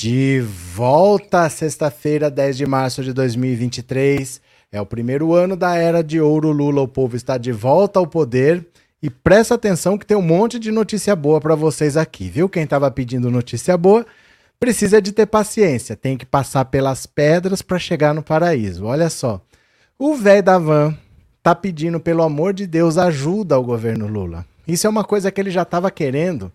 De volta sexta-feira, 10 de março de 2023. É o primeiro ano da era de ouro Lula. O povo está de volta ao poder. E presta atenção que tem um monte de notícia boa para vocês aqui, viu? Quem estava pedindo notícia boa precisa de ter paciência. Tem que passar pelas pedras para chegar no paraíso. Olha só. O velho da van tá pedindo, pelo amor de Deus, ajuda ao governo Lula. Isso é uma coisa que ele já estava querendo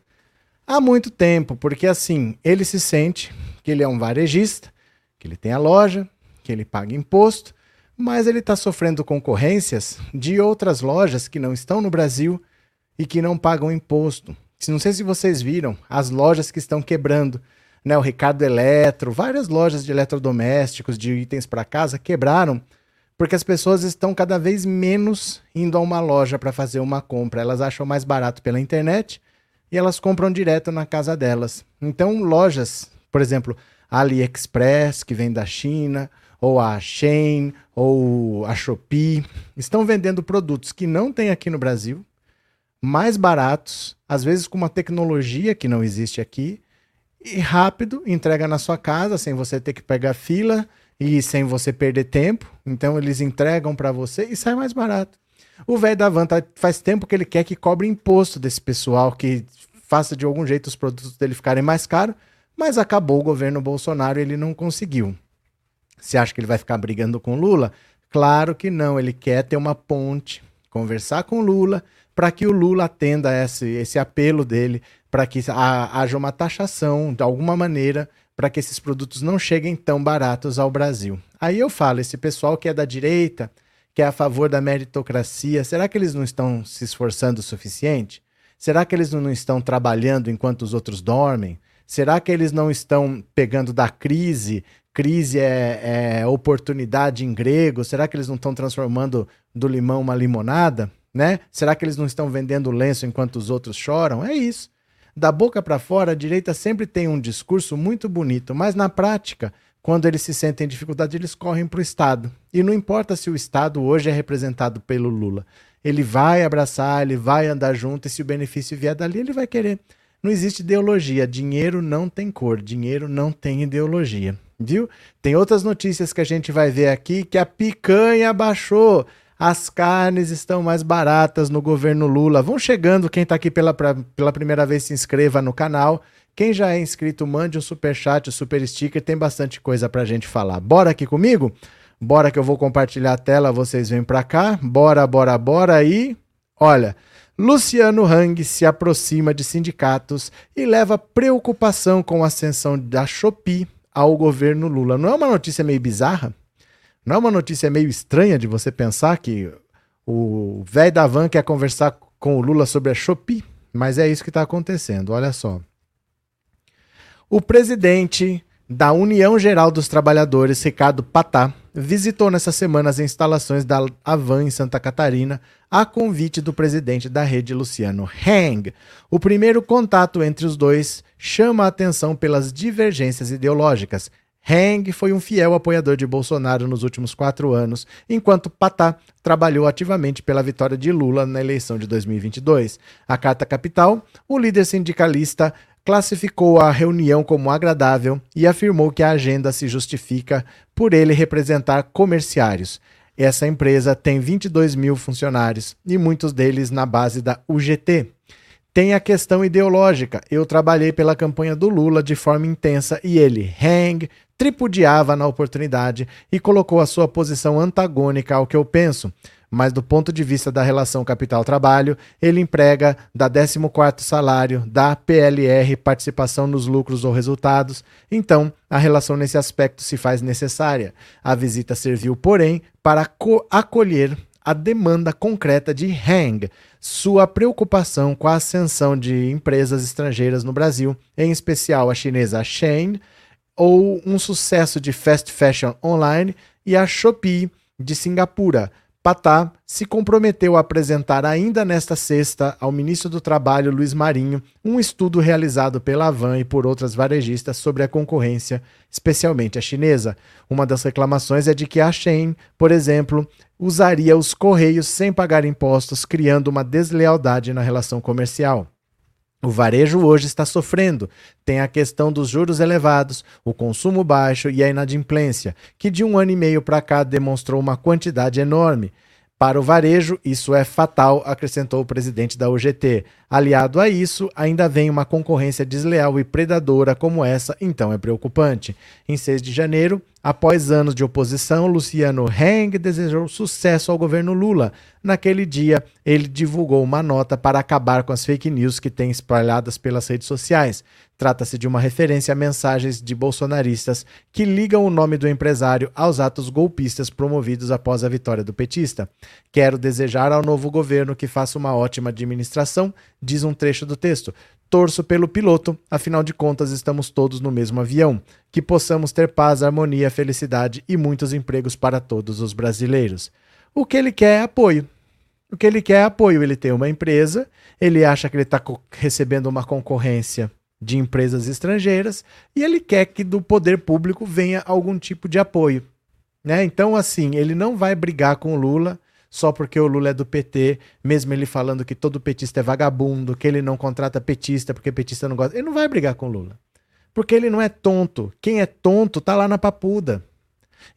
há muito tempo, porque assim, ele se sente que ele é um varejista, que ele tem a loja, que ele paga imposto, mas ele está sofrendo concorrências de outras lojas que não estão no Brasil e que não pagam imposto. Não sei se vocês viram as lojas que estão quebrando, né? O Ricardo Eletro, várias lojas de eletrodomésticos, de itens para casa quebraram porque as pessoas estão cada vez menos indo a uma loja para fazer uma compra. Elas acham mais barato pela internet e elas compram direto na casa delas. Então, lojas, por exemplo, AliExpress, que vem da China, ou a Shein, ou a Shopee, estão vendendo produtos que não tem aqui no Brasil, mais baratos, às vezes com uma tecnologia que não existe aqui, e rápido, entrega na sua casa, sem você ter que pegar fila e sem você perder tempo. Então eles entregam para você e sai mais barato. O velho da van tá, faz tempo que ele quer que cobre imposto desse pessoal, que faça de algum jeito os produtos dele ficarem mais caros, mas acabou o governo Bolsonaro e ele não conseguiu. Você acha que ele vai ficar brigando com Lula? Claro que não, ele quer ter uma ponte, conversar com Lula, para que o Lula atenda esse, esse apelo dele, para que haja uma taxação de alguma maneira para que esses produtos não cheguem tão baratos ao Brasil. Aí eu falo, esse pessoal que é da direita, que é a favor da meritocracia, será que eles não estão se esforçando o suficiente? Será que eles não estão trabalhando enquanto os outros dormem? Será que eles não estão pegando da crise? Crise é, é oportunidade em grego. Será que eles não estão transformando do limão uma limonada? Né? Será que eles não estão vendendo lenço enquanto os outros choram? É isso. Da boca para fora, a direita sempre tem um discurso muito bonito, mas na prática quando eles se sentem em dificuldade, eles correm para o Estado. E não importa se o Estado hoje é representado pelo Lula. Ele vai abraçar, ele vai andar junto, e se o benefício vier dali, ele vai querer. Não existe ideologia. Dinheiro não tem cor, dinheiro não tem ideologia. Viu? Tem outras notícias que a gente vai ver aqui que a picanha baixou. As carnes estão mais baratas no governo Lula. Vão chegando, quem está aqui pela, pela primeira vez, se inscreva no canal. Quem já é inscrito, mande um super chat, um super sticker, tem bastante coisa pra gente falar. Bora aqui comigo? Bora que eu vou compartilhar a tela, vocês vêm pra cá. Bora, bora, bora e olha, Luciano Hang se aproxima de sindicatos e leva preocupação com a ascensão da Shopee ao governo Lula. Não é uma notícia meio bizarra? Não é uma notícia meio estranha de você pensar que o velho da van quer conversar com o Lula sobre a Shopee? Mas é isso que está acontecendo, olha só. O presidente da União Geral dos Trabalhadores, Ricardo Patá, visitou nessa semana as instalações da Avan em Santa Catarina a convite do presidente da rede, Luciano Hang. O primeiro contato entre os dois chama a atenção pelas divergências ideológicas. Hang foi um fiel apoiador de Bolsonaro nos últimos quatro anos, enquanto Patá trabalhou ativamente pela vitória de Lula na eleição de 2022. A Carta Capital, o líder sindicalista classificou a reunião como agradável e afirmou que a agenda se justifica por ele representar comerciários. Essa empresa tem 22 mil funcionários e muitos deles na base da UGT. Tem a questão ideológica. Eu trabalhei pela campanha do Lula de forma intensa e ele, Hang, tripudiava na oportunidade e colocou a sua posição antagônica ao que eu penso mas do ponto de vista da relação capital-trabalho, ele emprega da 14º salário, da PLR, participação nos lucros ou resultados. Então, a relação nesse aspecto se faz necessária. A visita serviu, porém, para acolher a demanda concreta de Hang, sua preocupação com a ascensão de empresas estrangeiras no Brasil, em especial a chinesa Shein, ou um sucesso de fast fashion online, e a Shopee de Singapura, Patá se comprometeu a apresentar ainda nesta sexta ao ministro do Trabalho, Luiz Marinho, um estudo realizado pela Avan e por outras varejistas sobre a concorrência, especialmente a chinesa. Uma das reclamações é de que a Shein, por exemplo, usaria os correios sem pagar impostos, criando uma deslealdade na relação comercial. O varejo hoje está sofrendo. Tem a questão dos juros elevados, o consumo baixo e a inadimplência, que de um ano e meio para cá demonstrou uma quantidade enorme. Para o varejo, isso é fatal, acrescentou o presidente da UGT. Aliado a isso, ainda vem uma concorrência desleal e predadora como essa, então é preocupante. Em 6 de janeiro, após anos de oposição, Luciano Heng desejou sucesso ao governo Lula. Naquele dia, ele divulgou uma nota para acabar com as fake news que tem espalhadas pelas redes sociais. Trata-se de uma referência a mensagens de bolsonaristas que ligam o nome do empresário aos atos golpistas promovidos após a vitória do petista. Quero desejar ao novo governo que faça uma ótima administração, diz um trecho do texto. Torço pelo piloto, afinal de contas estamos todos no mesmo avião. Que possamos ter paz, harmonia, felicidade e muitos empregos para todos os brasileiros. O que ele quer é apoio. O que ele quer é apoio. Ele tem uma empresa, ele acha que ele está recebendo uma concorrência de empresas estrangeiras e ele quer que do poder público venha algum tipo de apoio. Né? Então, assim, ele não vai brigar com o Lula só porque o Lula é do PT, mesmo ele falando que todo petista é vagabundo, que ele não contrata petista porque petista não gosta. Ele não vai brigar com o Lula. Porque ele não é tonto. Quem é tonto tá lá na papuda.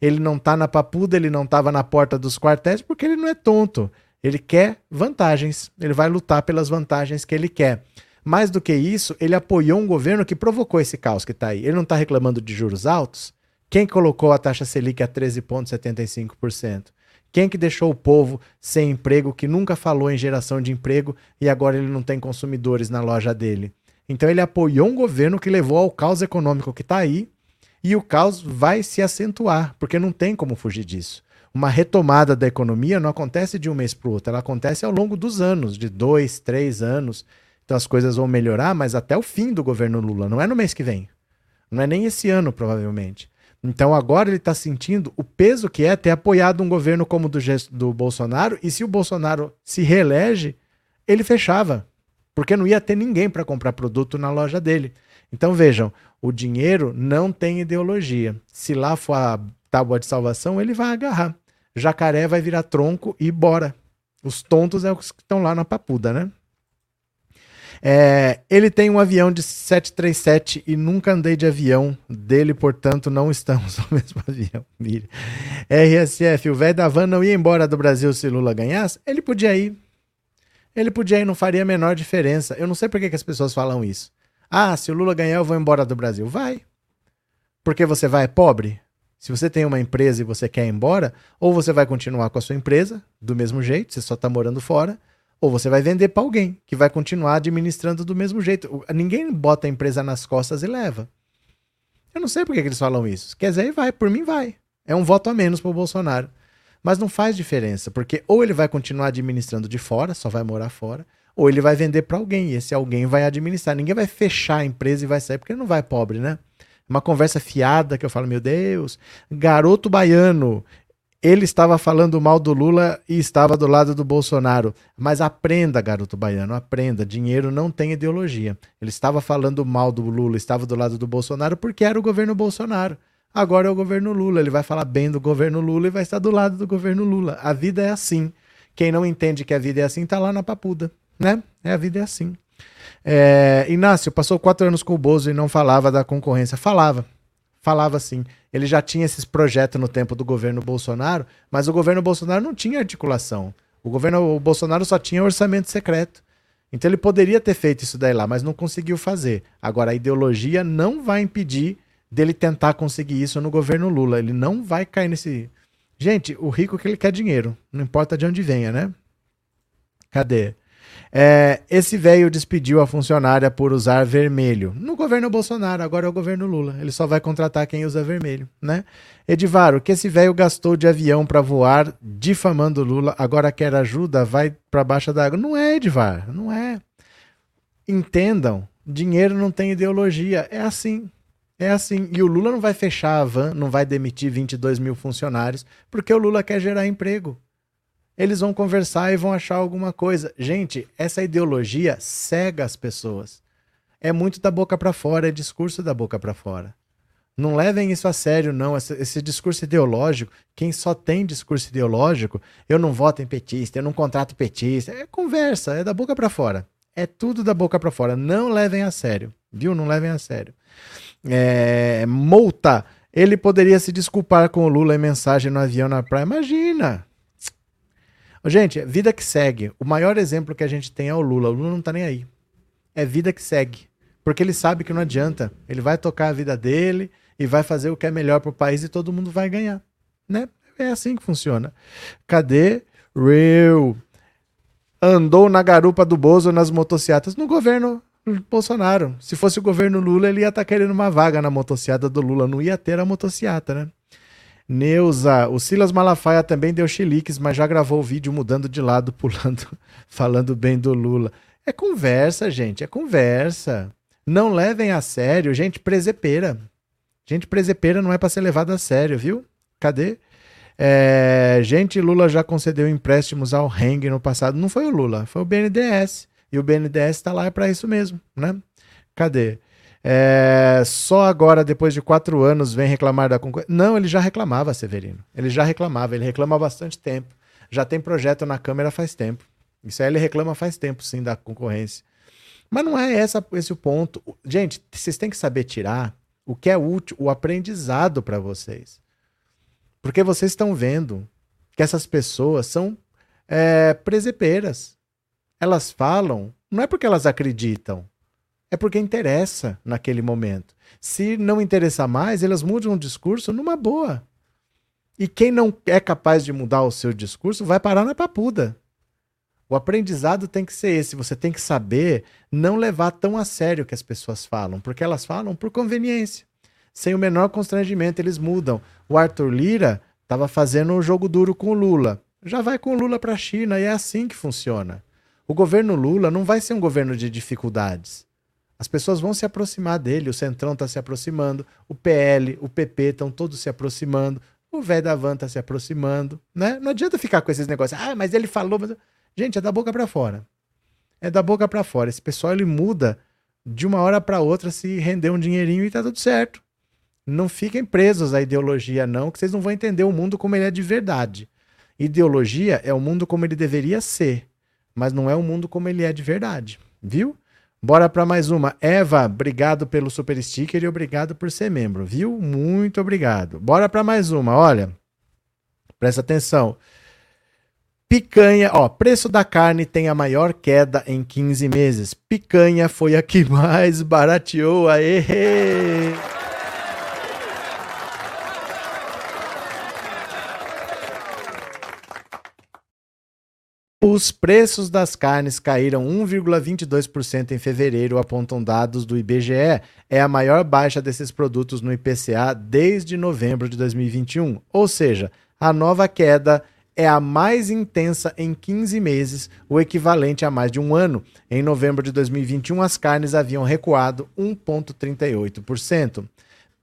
Ele não tá na papuda, ele não tava na porta dos quartéis porque ele não é tonto. Ele quer vantagens. Ele vai lutar pelas vantagens que ele quer. Mais do que isso, ele apoiou um governo que provocou esse caos que está aí. Ele não está reclamando de juros altos? Quem colocou a taxa Selic a 13,75%? Quem que deixou o povo sem emprego, que nunca falou em geração de emprego e agora ele não tem consumidores na loja dele? Então ele apoiou um governo que levou ao caos econômico que está aí e o caos vai se acentuar, porque não tem como fugir disso. Uma retomada da economia não acontece de um mês para o outro, ela acontece ao longo dos anos, de dois, três anos. Então as coisas vão melhorar, mas até o fim do governo Lula, não é no mês que vem. Não é nem esse ano, provavelmente. Então agora ele está sentindo o peso que é ter apoiado um governo como o do, do Bolsonaro, e se o Bolsonaro se reelege, ele fechava, porque não ia ter ninguém para comprar produto na loja dele. Então vejam, o dinheiro não tem ideologia. Se lá for a tábua de salvação, ele vai agarrar. Jacaré vai virar tronco e bora. Os tontos é os que estão lá na papuda, né? É, ele tem um avião de 737 e nunca andei de avião dele, portanto não estamos no mesmo avião. RSF, o velho da van não ia embora do Brasil se Lula ganhasse? Ele podia ir. Ele podia ir, não faria a menor diferença. Eu não sei por que, que as pessoas falam isso. Ah, se o Lula ganhar, eu vou embora do Brasil. Vai. Porque você vai pobre? Se você tem uma empresa e você quer ir embora, ou você vai continuar com a sua empresa, do mesmo jeito, você só está morando fora, ou você vai vender para alguém que vai continuar administrando do mesmo jeito. Ninguém bota a empresa nas costas e leva. Eu não sei por que, eles falam isso. Quer dizer, vai, por mim vai. É um voto a menos para o Bolsonaro. Mas não faz diferença, porque ou ele vai continuar administrando de fora, só vai morar fora, ou ele vai vender para alguém, e esse alguém vai administrar. Ninguém vai fechar a empresa e vai sair, porque ele não vai pobre, né? Uma conversa fiada que eu falo, meu Deus, garoto baiano, ele estava falando mal do Lula e estava do lado do Bolsonaro. Mas aprenda, garoto baiano, aprenda. Dinheiro não tem ideologia. Ele estava falando mal do Lula, estava do lado do Bolsonaro porque era o governo Bolsonaro. Agora é o governo Lula. Ele vai falar bem do governo Lula e vai estar do lado do governo Lula. A vida é assim. Quem não entende que a vida é assim está lá na papuda, né? É a vida é assim. É, Inácio passou quatro anos com o Bozo e não falava da concorrência. Falava falava assim. Ele já tinha esses projetos no tempo do governo Bolsonaro, mas o governo Bolsonaro não tinha articulação. O governo o Bolsonaro só tinha orçamento secreto. Então ele poderia ter feito isso daí lá, mas não conseguiu fazer. Agora, a ideologia não vai impedir dele tentar conseguir isso no governo Lula. Ele não vai cair nesse. Gente, o rico que ele quer dinheiro, não importa de onde venha, né? Cadê? É, esse velho despediu a funcionária por usar vermelho. No governo Bolsonaro, agora é o governo Lula. Ele só vai contratar quem usa vermelho, né? Edivaro, que esse velho gastou de avião para voar, difamando Lula, agora quer ajuda, vai para baixo da água. Não é, Edivar, não é. Entendam, dinheiro não tem ideologia. É assim. É assim. E o Lula não vai fechar a van, não vai demitir 22 mil funcionários, porque o Lula quer gerar emprego eles vão conversar e vão achar alguma coisa. Gente, essa ideologia cega as pessoas. É muito da boca para fora, é discurso da boca para fora. Não levem isso a sério, não. Esse, esse, discurso ideológico, quem só tem discurso ideológico, eu não voto em petista, eu não contrato petista, é conversa, é da boca para fora. É tudo da boca para fora. Não levem a sério, viu? Não levem a sério. É, multa. Ele poderia se desculpar com o Lula em mensagem no avião na praia. Imagina! Gente, vida que segue. O maior exemplo que a gente tem é o Lula. O Lula não tá nem aí. É vida que segue. Porque ele sabe que não adianta. Ele vai tocar a vida dele e vai fazer o que é melhor pro país e todo mundo vai ganhar. Né? É assim que funciona. Cadê? Real. Andou na garupa do Bozo nas motocicletas no governo Bolsonaro. Se fosse o governo Lula, ele ia estar tá querendo uma vaga na motocicleta do Lula. Não ia ter a motocicleta, né? Neuza, o Silas Malafaia também deu chiliques, mas já gravou o vídeo mudando de lado, pulando, falando bem do Lula. É conversa, gente, é conversa. Não levem a sério, gente presepeira. Gente presepeira não é para ser levada a sério, viu? Cadê? É, gente, Lula já concedeu empréstimos ao Heng no passado. Não foi o Lula, foi o BNDES. E o BNDES está lá para isso mesmo, né? Cadê? É, só agora, depois de quatro anos, vem reclamar da concorrência. Não, ele já reclamava, Severino. Ele já reclamava, ele reclama há bastante tempo. Já tem projeto na Câmara faz tempo. Isso aí ele reclama faz tempo, sim, da concorrência. Mas não é essa, esse o ponto. Gente, vocês têm que saber tirar o que é útil, o aprendizado para vocês. Porque vocês estão vendo que essas pessoas são é, presepeiras. Elas falam, não é porque elas acreditam, é porque interessa naquele momento. Se não interessar mais, elas mudam o discurso numa boa. E quem não é capaz de mudar o seu discurso vai parar na papuda. O aprendizado tem que ser esse. Você tem que saber não levar tão a sério o que as pessoas falam, porque elas falam por conveniência. Sem o menor constrangimento, eles mudam. O Arthur Lira estava fazendo um jogo duro com o Lula. Já vai com o Lula para a China e é assim que funciona. O governo Lula não vai ser um governo de dificuldades. As pessoas vão se aproximar dele, o Centrão está se aproximando, o PL, o PP estão todos se aproximando, o velho da Van está se aproximando, né? Não adianta ficar com esses negócios. Ah, mas ele falou. Mas... Gente, é da boca para fora. É da boca para fora. Esse pessoal ele muda de uma hora para outra se render um dinheirinho e tá tudo certo. Não fiquem presos à ideologia, não, que vocês não vão entender o mundo como ele é de verdade. Ideologia é o mundo como ele deveria ser, mas não é o mundo como ele é de verdade, viu? Bora para mais uma. Eva, obrigado pelo super sticker e obrigado por ser membro, viu? Muito obrigado. Bora para mais uma. Olha, presta atenção. Picanha, ó, preço da carne tem a maior queda em 15 meses. Picanha foi a que mais barateou. Aê! Os preços das carnes caíram 1,22% em fevereiro, apontam dados do IBGE. É a maior baixa desses produtos no IPCA desde novembro de 2021. Ou seja, a nova queda é a mais intensa em 15 meses, o equivalente a mais de um ano. Em novembro de 2021, as carnes haviam recuado 1,38%.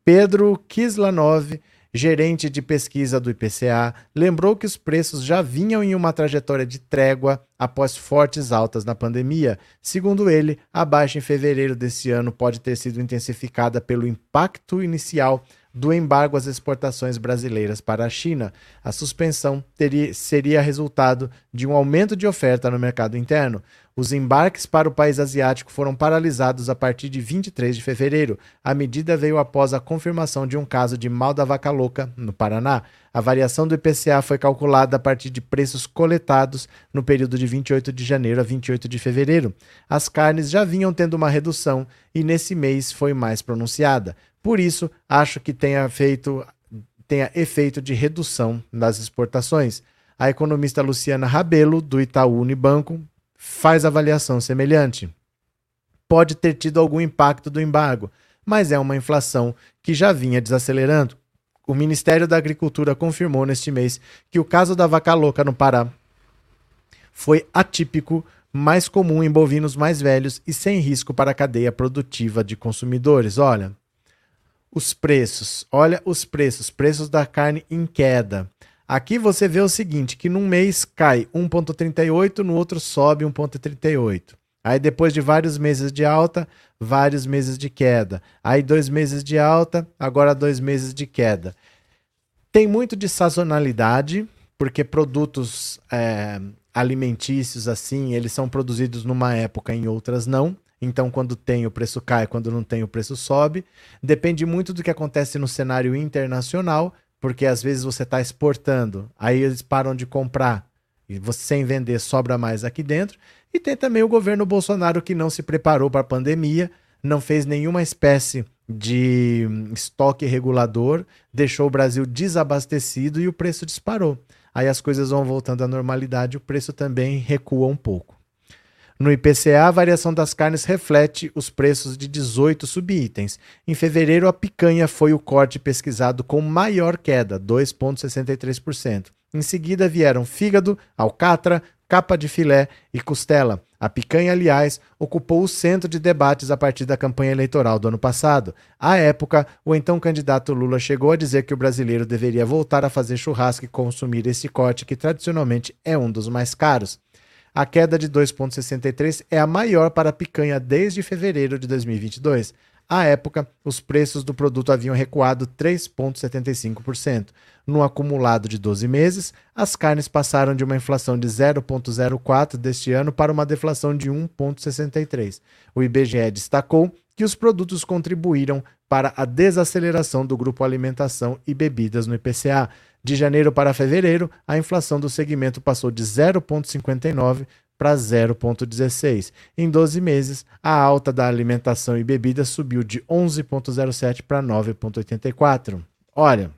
Pedro Kislanov gerente de pesquisa do IPCA, lembrou que os preços já vinham em uma trajetória de trégua após fortes altas na pandemia. Segundo ele, a baixa em fevereiro desse ano pode ter sido intensificada pelo impacto inicial do embargo às exportações brasileiras para a China. A suspensão teria, seria resultado de um aumento de oferta no mercado interno. Os embarques para o país asiático foram paralisados a partir de 23 de fevereiro. A medida veio após a confirmação de um caso de mal da vaca louca no Paraná. A variação do IPCA foi calculada a partir de preços coletados no período de 28 de janeiro a 28 de fevereiro. As carnes já vinham tendo uma redução e nesse mês foi mais pronunciada. Por isso, acho que tenha feito tenha efeito de redução das exportações. A economista Luciana Rabelo, do Itaú Unibanco, faz avaliação semelhante. Pode ter tido algum impacto do embargo, mas é uma inflação que já vinha desacelerando. O Ministério da Agricultura confirmou neste mês que o caso da vaca louca no Pará foi atípico, mais comum em bovinos mais velhos e sem risco para a cadeia produtiva de consumidores. Olha, os preços, olha os preços, preços da carne em queda. Aqui você vê o seguinte, que num mês cai 1.38, no outro sobe 1.38. Aí depois de vários meses de alta, vários meses de queda. Aí dois meses de alta, agora dois meses de queda. Tem muito de sazonalidade, porque produtos é, alimentícios assim, eles são produzidos numa época, em outras não. Então, quando tem, o preço cai, quando não tem, o preço sobe. Depende muito do que acontece no cenário internacional, porque às vezes você está exportando, aí eles param de comprar e você sem vender sobra mais aqui dentro. E tem também o governo Bolsonaro que não se preparou para a pandemia, não fez nenhuma espécie de estoque regulador, deixou o Brasil desabastecido e o preço disparou. Aí as coisas vão voltando à normalidade, o preço também recua um pouco. No IPCA, a variação das carnes reflete os preços de 18 subitens. Em fevereiro, a picanha foi o corte pesquisado com maior queda, 2,63%. Em seguida vieram fígado, alcatra, capa de filé e costela. A picanha, aliás, ocupou o centro de debates a partir da campanha eleitoral do ano passado. À época, o então candidato Lula chegou a dizer que o brasileiro deveria voltar a fazer churrasco e consumir esse corte, que tradicionalmente é um dos mais caros. A queda de 2,63 é a maior para a picanha desde fevereiro de 2022. À época, os preços do produto haviam recuado 3,75%. No acumulado de 12 meses, as carnes passaram de uma inflação de 0,04 deste ano para uma deflação de 1,63. O IBGE destacou que os produtos contribuíram para a desaceleração do grupo alimentação e bebidas no IPCA. De janeiro para fevereiro, a inflação do segmento passou de 0,59 para 0,16. Em 12 meses, a alta da alimentação e bebidas subiu de 11,07 para 9,84. Olha,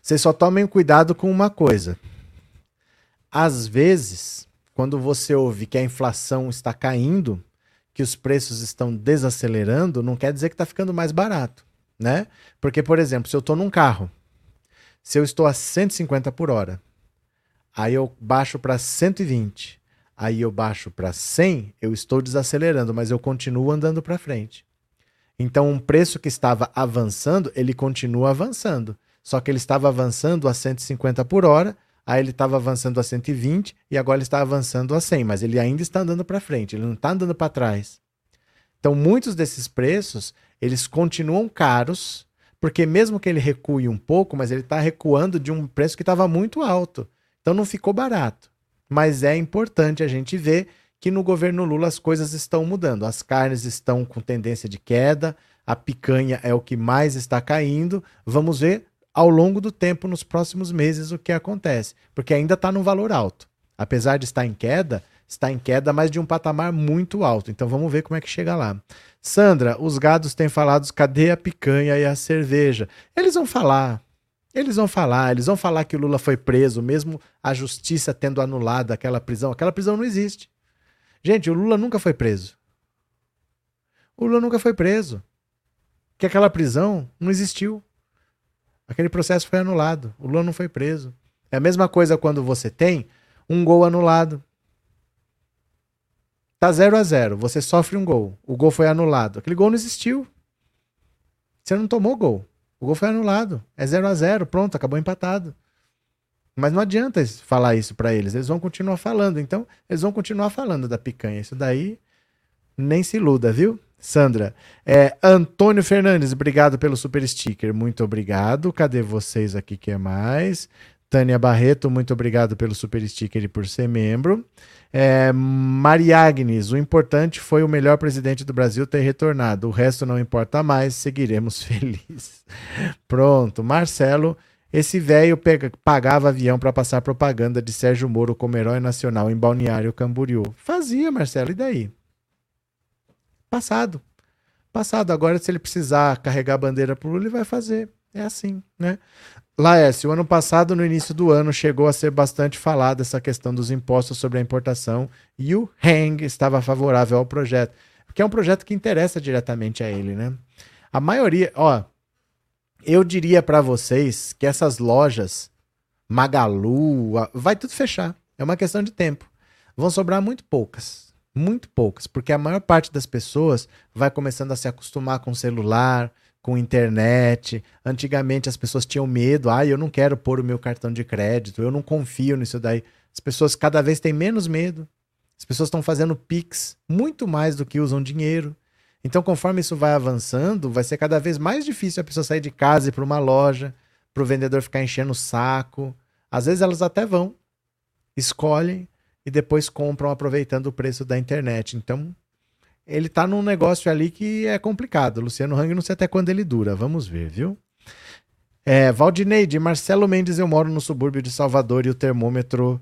vocês só tomem cuidado com uma coisa. Às vezes, quando você ouve que a inflação está caindo, que os preços estão desacelerando, não quer dizer que está ficando mais barato, né? Porque, por exemplo, se eu estou num carro, se eu estou a 150 por hora aí eu baixo para 120, aí eu baixo para 100, eu estou desacelerando, mas eu continuo andando para frente. Então, um preço que estava avançando, ele continua avançando. Só que ele estava avançando a 150 por hora, aí ele estava avançando a 120 e agora ele está avançando a 100, mas ele ainda está andando para frente, ele não está andando para trás. Então, muitos desses preços, eles continuam caros, porque mesmo que ele recue um pouco, mas ele está recuando de um preço que estava muito alto. Então não ficou barato. Mas é importante a gente ver que no governo Lula as coisas estão mudando. As carnes estão com tendência de queda, a picanha é o que mais está caindo. Vamos ver ao longo do tempo, nos próximos meses, o que acontece. Porque ainda está no valor alto. Apesar de estar em queda, está em queda, mas de um patamar muito alto. Então vamos ver como é que chega lá. Sandra, os gados têm falado cadê a picanha e a cerveja? Eles vão falar. Eles vão falar, eles vão falar que o Lula foi preso, mesmo a justiça tendo anulado aquela prisão. Aquela prisão não existe. Gente, o Lula nunca foi preso. O Lula nunca foi preso. Que aquela prisão não existiu. Aquele processo foi anulado. O Lula não foi preso. É a mesma coisa quando você tem um gol anulado. Tá 0 a 0 você sofre um gol. O gol foi anulado. Aquele gol não existiu. Você não tomou gol. O gol foi anulado. É 0 a 0 pronto, acabou empatado. Mas não adianta falar isso para eles. Eles vão continuar falando. Então, eles vão continuar falando da picanha. Isso daí nem se iluda, viu? Sandra. É, Antônio Fernandes, obrigado pelo super sticker. Muito obrigado. Cadê vocês aqui? que é mais? Tânia Barreto, muito obrigado pelo super sticker e por ser membro. É, Maria Agnes, o importante foi o melhor presidente do Brasil ter retornado. O resto não importa mais, seguiremos felizes. Pronto, Marcelo, esse velho pagava avião para passar propaganda de Sérgio Moro como herói nacional em Balneário Camboriú. Fazia, Marcelo, e daí? Passado. Passado. Agora, se ele precisar carregar a bandeira pro Lula, ele vai fazer. É assim, né? Laércio, o ano passado, no início do ano, chegou a ser bastante falada essa questão dos impostos sobre a importação e o Hang estava favorável ao projeto, porque é um projeto que interessa diretamente a ele, né? A maioria, ó, eu diria para vocês que essas lojas, Magalu, vai tudo fechar. É uma questão de tempo. Vão sobrar muito poucas, muito poucas, porque a maior parte das pessoas vai começando a se acostumar com o celular, com internet. Antigamente as pessoas tinham medo, ah, eu não quero pôr o meu cartão de crédito, eu não confio nisso daí. As pessoas cada vez têm menos medo. As pessoas estão fazendo Pix muito mais do que usam dinheiro. Então, conforme isso vai avançando, vai ser cada vez mais difícil a pessoa sair de casa e ir para uma loja, para o vendedor ficar enchendo o saco. Às vezes elas até vão, escolhem e depois compram aproveitando o preço da internet. Então, ele tá num negócio ali que é complicado. Luciano Hang não sei até quando ele dura. Vamos ver, viu? É, Valdineide, Marcelo Mendes, eu moro no subúrbio de Salvador e o termômetro,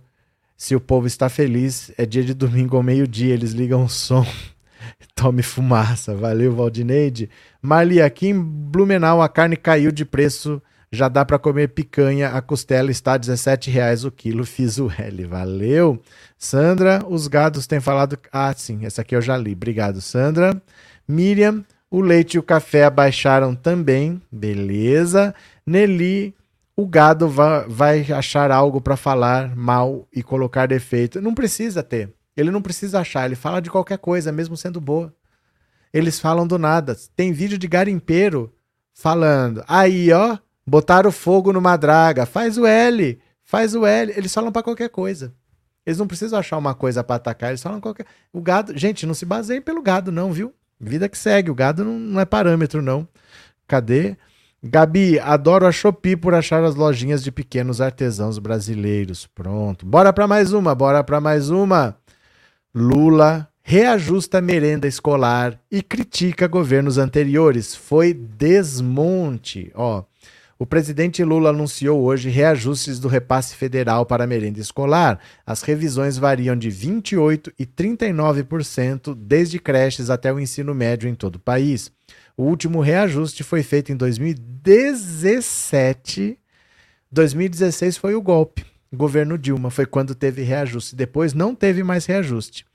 se o povo está feliz, é dia de domingo ao meio-dia, eles ligam o som. Tome fumaça. Valeu, Valdineide. Marli, aqui em Blumenau a carne caiu de preço já dá para comer picanha, a costela está R$ 17,00 o quilo, fiz o L, valeu. Sandra, os gados têm falado... Ah, sim, essa aqui eu já li, obrigado, Sandra. Miriam, o leite e o café abaixaram também, beleza. Nelly, o gado va vai achar algo para falar mal e colocar defeito. Não precisa ter, ele não precisa achar, ele fala de qualquer coisa, mesmo sendo boa. Eles falam do nada. Tem vídeo de garimpeiro falando, aí ó, Botaram fogo numa draga. Faz o L. Faz o L. Eles falam para qualquer coisa. Eles não precisam achar uma coisa para atacar. Eles falam qualquer. O gado. Gente, não se baseiem pelo gado, não, viu? Vida que segue. O gado não, não é parâmetro, não. Cadê? Gabi, adoro a Shopee por achar as lojinhas de pequenos artesãos brasileiros. Pronto. Bora para mais uma, bora para mais uma. Lula reajusta merenda escolar e critica governos anteriores. Foi desmonte. Ó, o presidente Lula anunciou hoje reajustes do repasse federal para a merenda escolar. As revisões variam de 28% e 39%, desde creches até o ensino médio em todo o país. O último reajuste foi feito em 2017. 2016 foi o golpe. Governo Dilma foi quando teve reajuste. Depois não teve mais reajuste.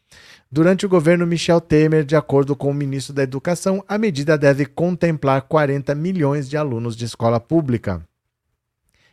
Durante o governo Michel Temer, de acordo com o ministro da Educação, a medida deve contemplar 40 milhões de alunos de escola pública.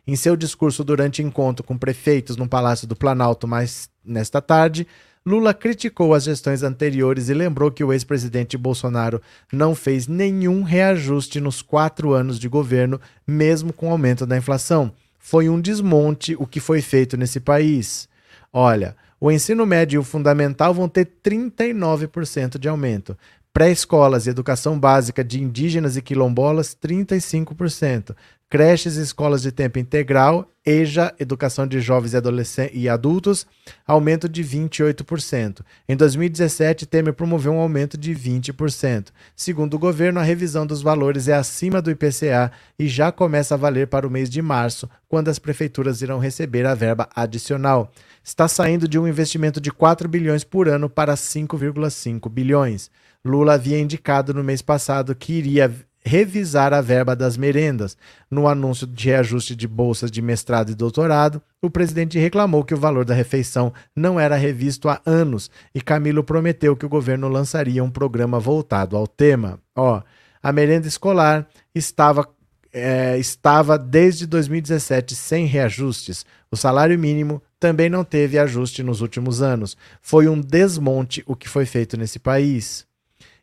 Em seu discurso durante encontro com prefeitos no Palácio do Planalto mais nesta tarde, Lula criticou as gestões anteriores e lembrou que o ex-presidente Bolsonaro não fez nenhum reajuste nos quatro anos de governo, mesmo com o aumento da inflação. Foi um desmonte o que foi feito nesse país. Olha, o ensino médio e o fundamental vão ter 39% de aumento. Pré-escolas e educação básica de indígenas e quilombolas, 35%. Creches e escolas de tempo integral, EJA, educação de jovens e e adultos, aumento de 28%. Em 2017, Temer promoveu um aumento de 20%. Segundo o governo, a revisão dos valores é acima do IPCA e já começa a valer para o mês de março, quando as prefeituras irão receber a verba adicional está saindo de um investimento de 4 bilhões por ano para 5,5 bilhões. Lula havia indicado no mês passado que iria revisar a verba das merendas. No anúncio de reajuste de bolsas de mestrado e doutorado, o presidente reclamou que o valor da refeição não era revisto há anos e Camilo prometeu que o governo lançaria um programa voltado ao tema. Ó, a merenda escolar estava é, estava desde 2017 sem reajustes. O salário mínimo também não teve ajuste nos últimos anos. Foi um desmonte o que foi feito nesse país.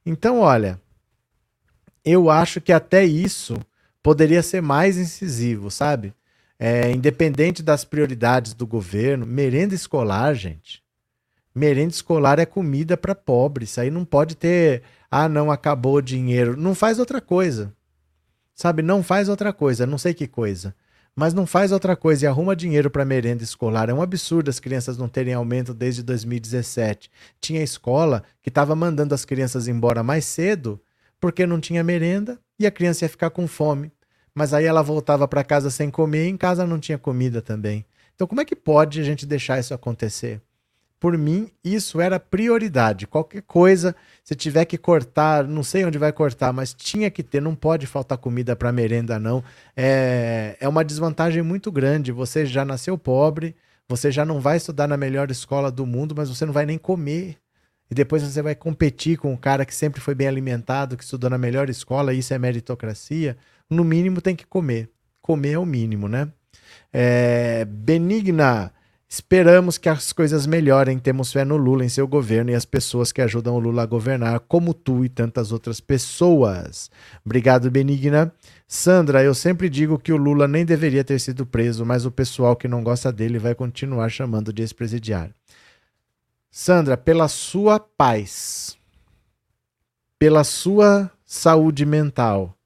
Então, olha, eu acho que até isso poderia ser mais incisivo, sabe? É, independente das prioridades do governo, merenda escolar, gente. Merenda escolar é comida para pobre. Isso aí não pode ter. Ah, não, acabou o dinheiro. Não faz outra coisa. Sabe? Não faz outra coisa. Não sei que coisa mas não faz outra coisa e arruma dinheiro para merenda escolar. É um absurdo as crianças não terem aumento desde 2017. Tinha escola que estava mandando as crianças embora mais cedo porque não tinha merenda e a criança ia ficar com fome. Mas aí ela voltava para casa sem comer e em casa não tinha comida também. Então, como é que pode a gente deixar isso acontecer? por mim, isso era prioridade. Qualquer coisa, se tiver que cortar, não sei onde vai cortar, mas tinha que ter, não pode faltar comida para merenda, não. É, é uma desvantagem muito grande. Você já nasceu pobre, você já não vai estudar na melhor escola do mundo, mas você não vai nem comer. E depois você vai competir com um cara que sempre foi bem alimentado, que estudou na melhor escola, isso é meritocracia. No mínimo tem que comer. Comer é o mínimo, né? É, benigna. Esperamos que as coisas melhorem. Temos fé no Lula, em seu governo e as pessoas que ajudam o Lula a governar, como tu e tantas outras pessoas. Obrigado, Benigna. Sandra, eu sempre digo que o Lula nem deveria ter sido preso, mas o pessoal que não gosta dele vai continuar chamando de ex-presidiário. Sandra, pela sua paz, pela sua saúde mental,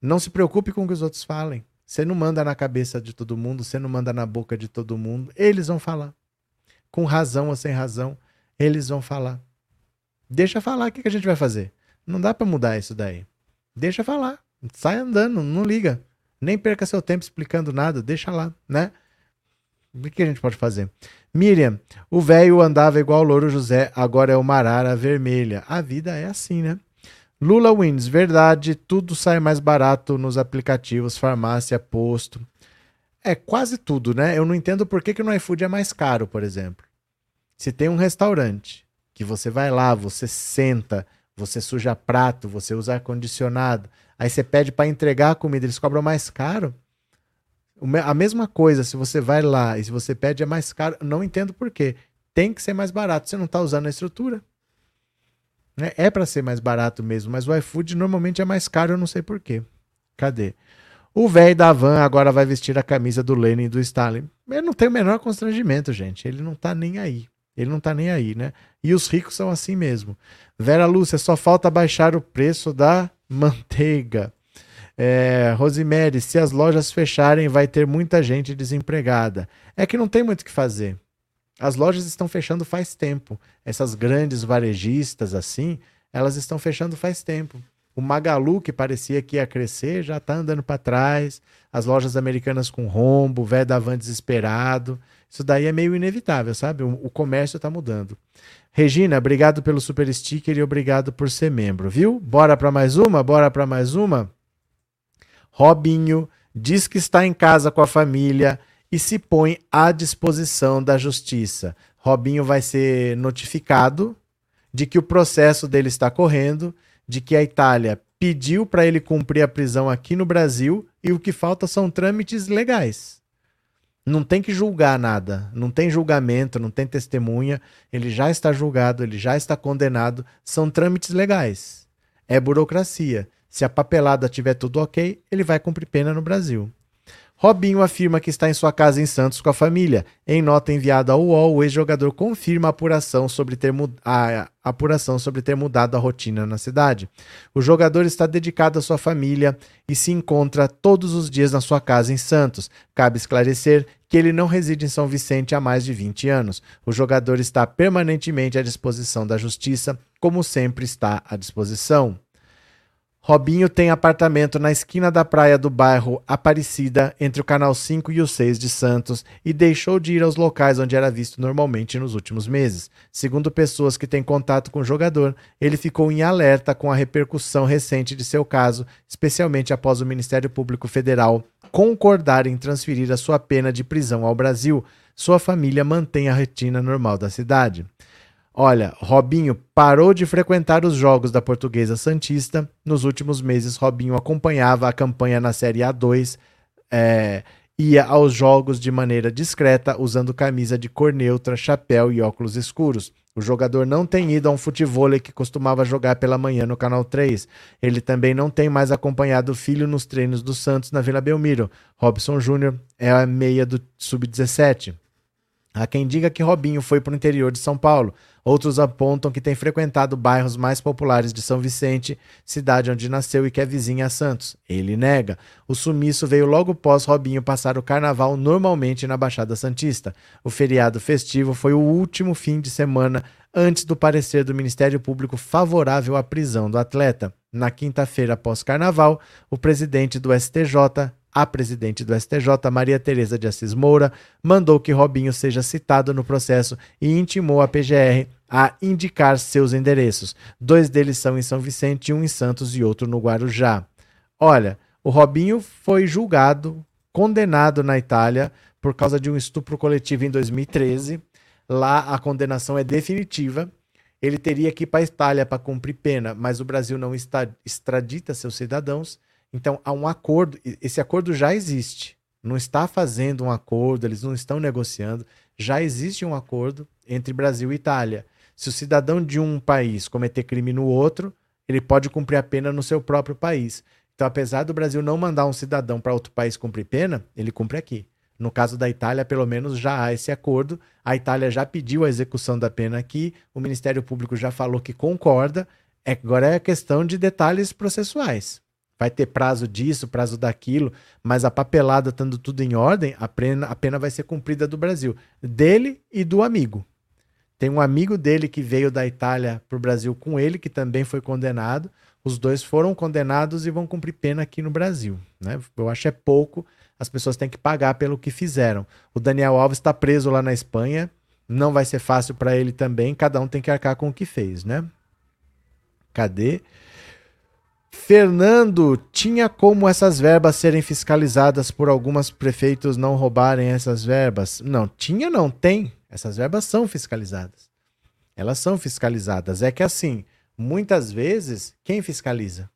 não se preocupe com o que os outros falem. Você não manda na cabeça de todo mundo, você não manda na boca de todo mundo. Eles vão falar. com razão ou sem razão, eles vão falar. Deixa falar, o que, a gente vai fazer? Não dá para mudar isso daí. Deixa falar. Sai andando, não liga. Nem perca seu tempo explicando nada, deixa lá, né? O que a gente pode fazer? Miriam, o velho andava igual o Louro José, agora é o Marara Vermelha. A vida é assim, né? Lula Wins, verdade, tudo sai mais barato nos aplicativos, farmácia, posto. É quase tudo, né? Eu não entendo por que, que no iFood é mais caro, por exemplo. Se tem um restaurante que você vai lá, você senta, você suja prato, você usa ar-condicionado, aí você pede para entregar a comida, eles cobram mais caro. A mesma coisa, se você vai lá e se você pede é mais caro, não entendo por quê. Tem que ser mais barato, você não está usando a estrutura. Né? É para ser mais barato mesmo, mas o iFood normalmente é mais caro, eu não sei por quê. Cadê? O velho da van agora vai vestir a camisa do Lenin e do Stalin. Ele não tem o menor constrangimento, gente. Ele não tá nem aí. Ele não tá nem aí, né? E os ricos são assim mesmo. Vera Lúcia, só falta baixar o preço da manteiga. É, Rosemary, se as lojas fecharem, vai ter muita gente desempregada. É que não tem muito o que fazer. As lojas estão fechando faz tempo. Essas grandes varejistas assim, elas estão fechando faz tempo. O Magalu, que parecia que ia crescer, já está andando para trás. As lojas americanas com rombo, velho da van desesperado. Isso daí é meio inevitável, sabe? O comércio está mudando. Regina, obrigado pelo super sticker e obrigado por ser membro, viu? Bora para mais uma? Bora para mais uma? Robinho diz que está em casa com a família e se põe à disposição da justiça. Robinho vai ser notificado de que o processo dele está correndo, de que a Itália pediu para ele cumprir a prisão aqui no Brasil e o que falta são trâmites legais. Não tem que julgar nada, não tem julgamento, não tem testemunha, ele já está julgado, ele já está condenado, são trâmites legais. É burocracia. Se a papelada tiver tudo ok, ele vai cumprir pena no Brasil. Robinho afirma que está em sua casa em Santos com a família. Em nota enviada ao UOL, o ex-jogador confirma a apuração, sobre ter a apuração sobre ter mudado a rotina na cidade. O jogador está dedicado à sua família e se encontra todos os dias na sua casa em Santos. Cabe esclarecer que ele não reside em São Vicente há mais de 20 anos. O jogador está permanentemente à disposição da justiça, como sempre está à disposição. Robinho tem apartamento na esquina da praia do bairro Aparecida, entre o Canal 5 e o 6 de Santos, e deixou de ir aos locais onde era visto normalmente nos últimos meses. Segundo pessoas que têm contato com o jogador, ele ficou em alerta com a repercussão recente de seu caso, especialmente após o Ministério Público Federal concordar em transferir a sua pena de prisão ao Brasil. Sua família mantém a retina normal da cidade. Olha, Robinho parou de frequentar os jogos da Portuguesa Santista. Nos últimos meses, Robinho acompanhava a campanha na Série A2, é, ia aos jogos de maneira discreta, usando camisa de cor neutra, chapéu e óculos escuros. O jogador não tem ido a um futebol que costumava jogar pela manhã no Canal 3. Ele também não tem mais acompanhado o filho nos treinos do Santos na Vila Belmiro. Robson Júnior é a meia do Sub-17. Há quem diga que Robinho foi para o interior de São Paulo. Outros apontam que tem frequentado bairros mais populares de São Vicente, cidade onde nasceu e que é vizinha a Santos. Ele nega. O sumiço veio logo pós Robinho passar o carnaval normalmente na Baixada Santista. O feriado festivo foi o último fim de semana antes do parecer do Ministério Público favorável à prisão do atleta. Na quinta-feira após carnaval, o presidente do STJ, a presidente do STJ, Maria Tereza de Assis Moura, mandou que Robinho seja citado no processo e intimou a PGR a indicar seus endereços. Dois deles são em São Vicente, um em Santos e outro no Guarujá. Olha, o Robinho foi julgado, condenado na Itália por causa de um estupro coletivo em 2013. Lá a condenação é definitiva. Ele teria que ir para a Itália para cumprir pena, mas o Brasil não está, extradita seus cidadãos. Então há um acordo, esse acordo já existe. Não está fazendo um acordo, eles não estão negociando. Já existe um acordo entre Brasil e Itália. Se o cidadão de um país cometer crime no outro, ele pode cumprir a pena no seu próprio país. Então, apesar do Brasil não mandar um cidadão para outro país cumprir pena, ele cumpre aqui. No caso da Itália, pelo menos já há esse acordo. A Itália já pediu a execução da pena aqui, o Ministério Público já falou que concorda. É, agora é questão de detalhes processuais vai ter prazo disso, prazo daquilo, mas a papelada estando tudo em ordem, a pena, a pena vai ser cumprida do Brasil, dele e do amigo. Tem um amigo dele que veio da Itália para o Brasil com ele, que também foi condenado. Os dois foram condenados e vão cumprir pena aqui no Brasil. Né? Eu acho é pouco, as pessoas têm que pagar pelo que fizeram. O Daniel Alves está preso lá na Espanha, não vai ser fácil para ele também, cada um tem que arcar com o que fez, né? Cadê? Fernando, tinha como essas verbas serem fiscalizadas por algumas prefeitos não roubarem essas verbas? Não, tinha não, tem. Essas verbas são fiscalizadas. Elas são fiscalizadas. É que assim, muitas vezes, quem fiscaliza?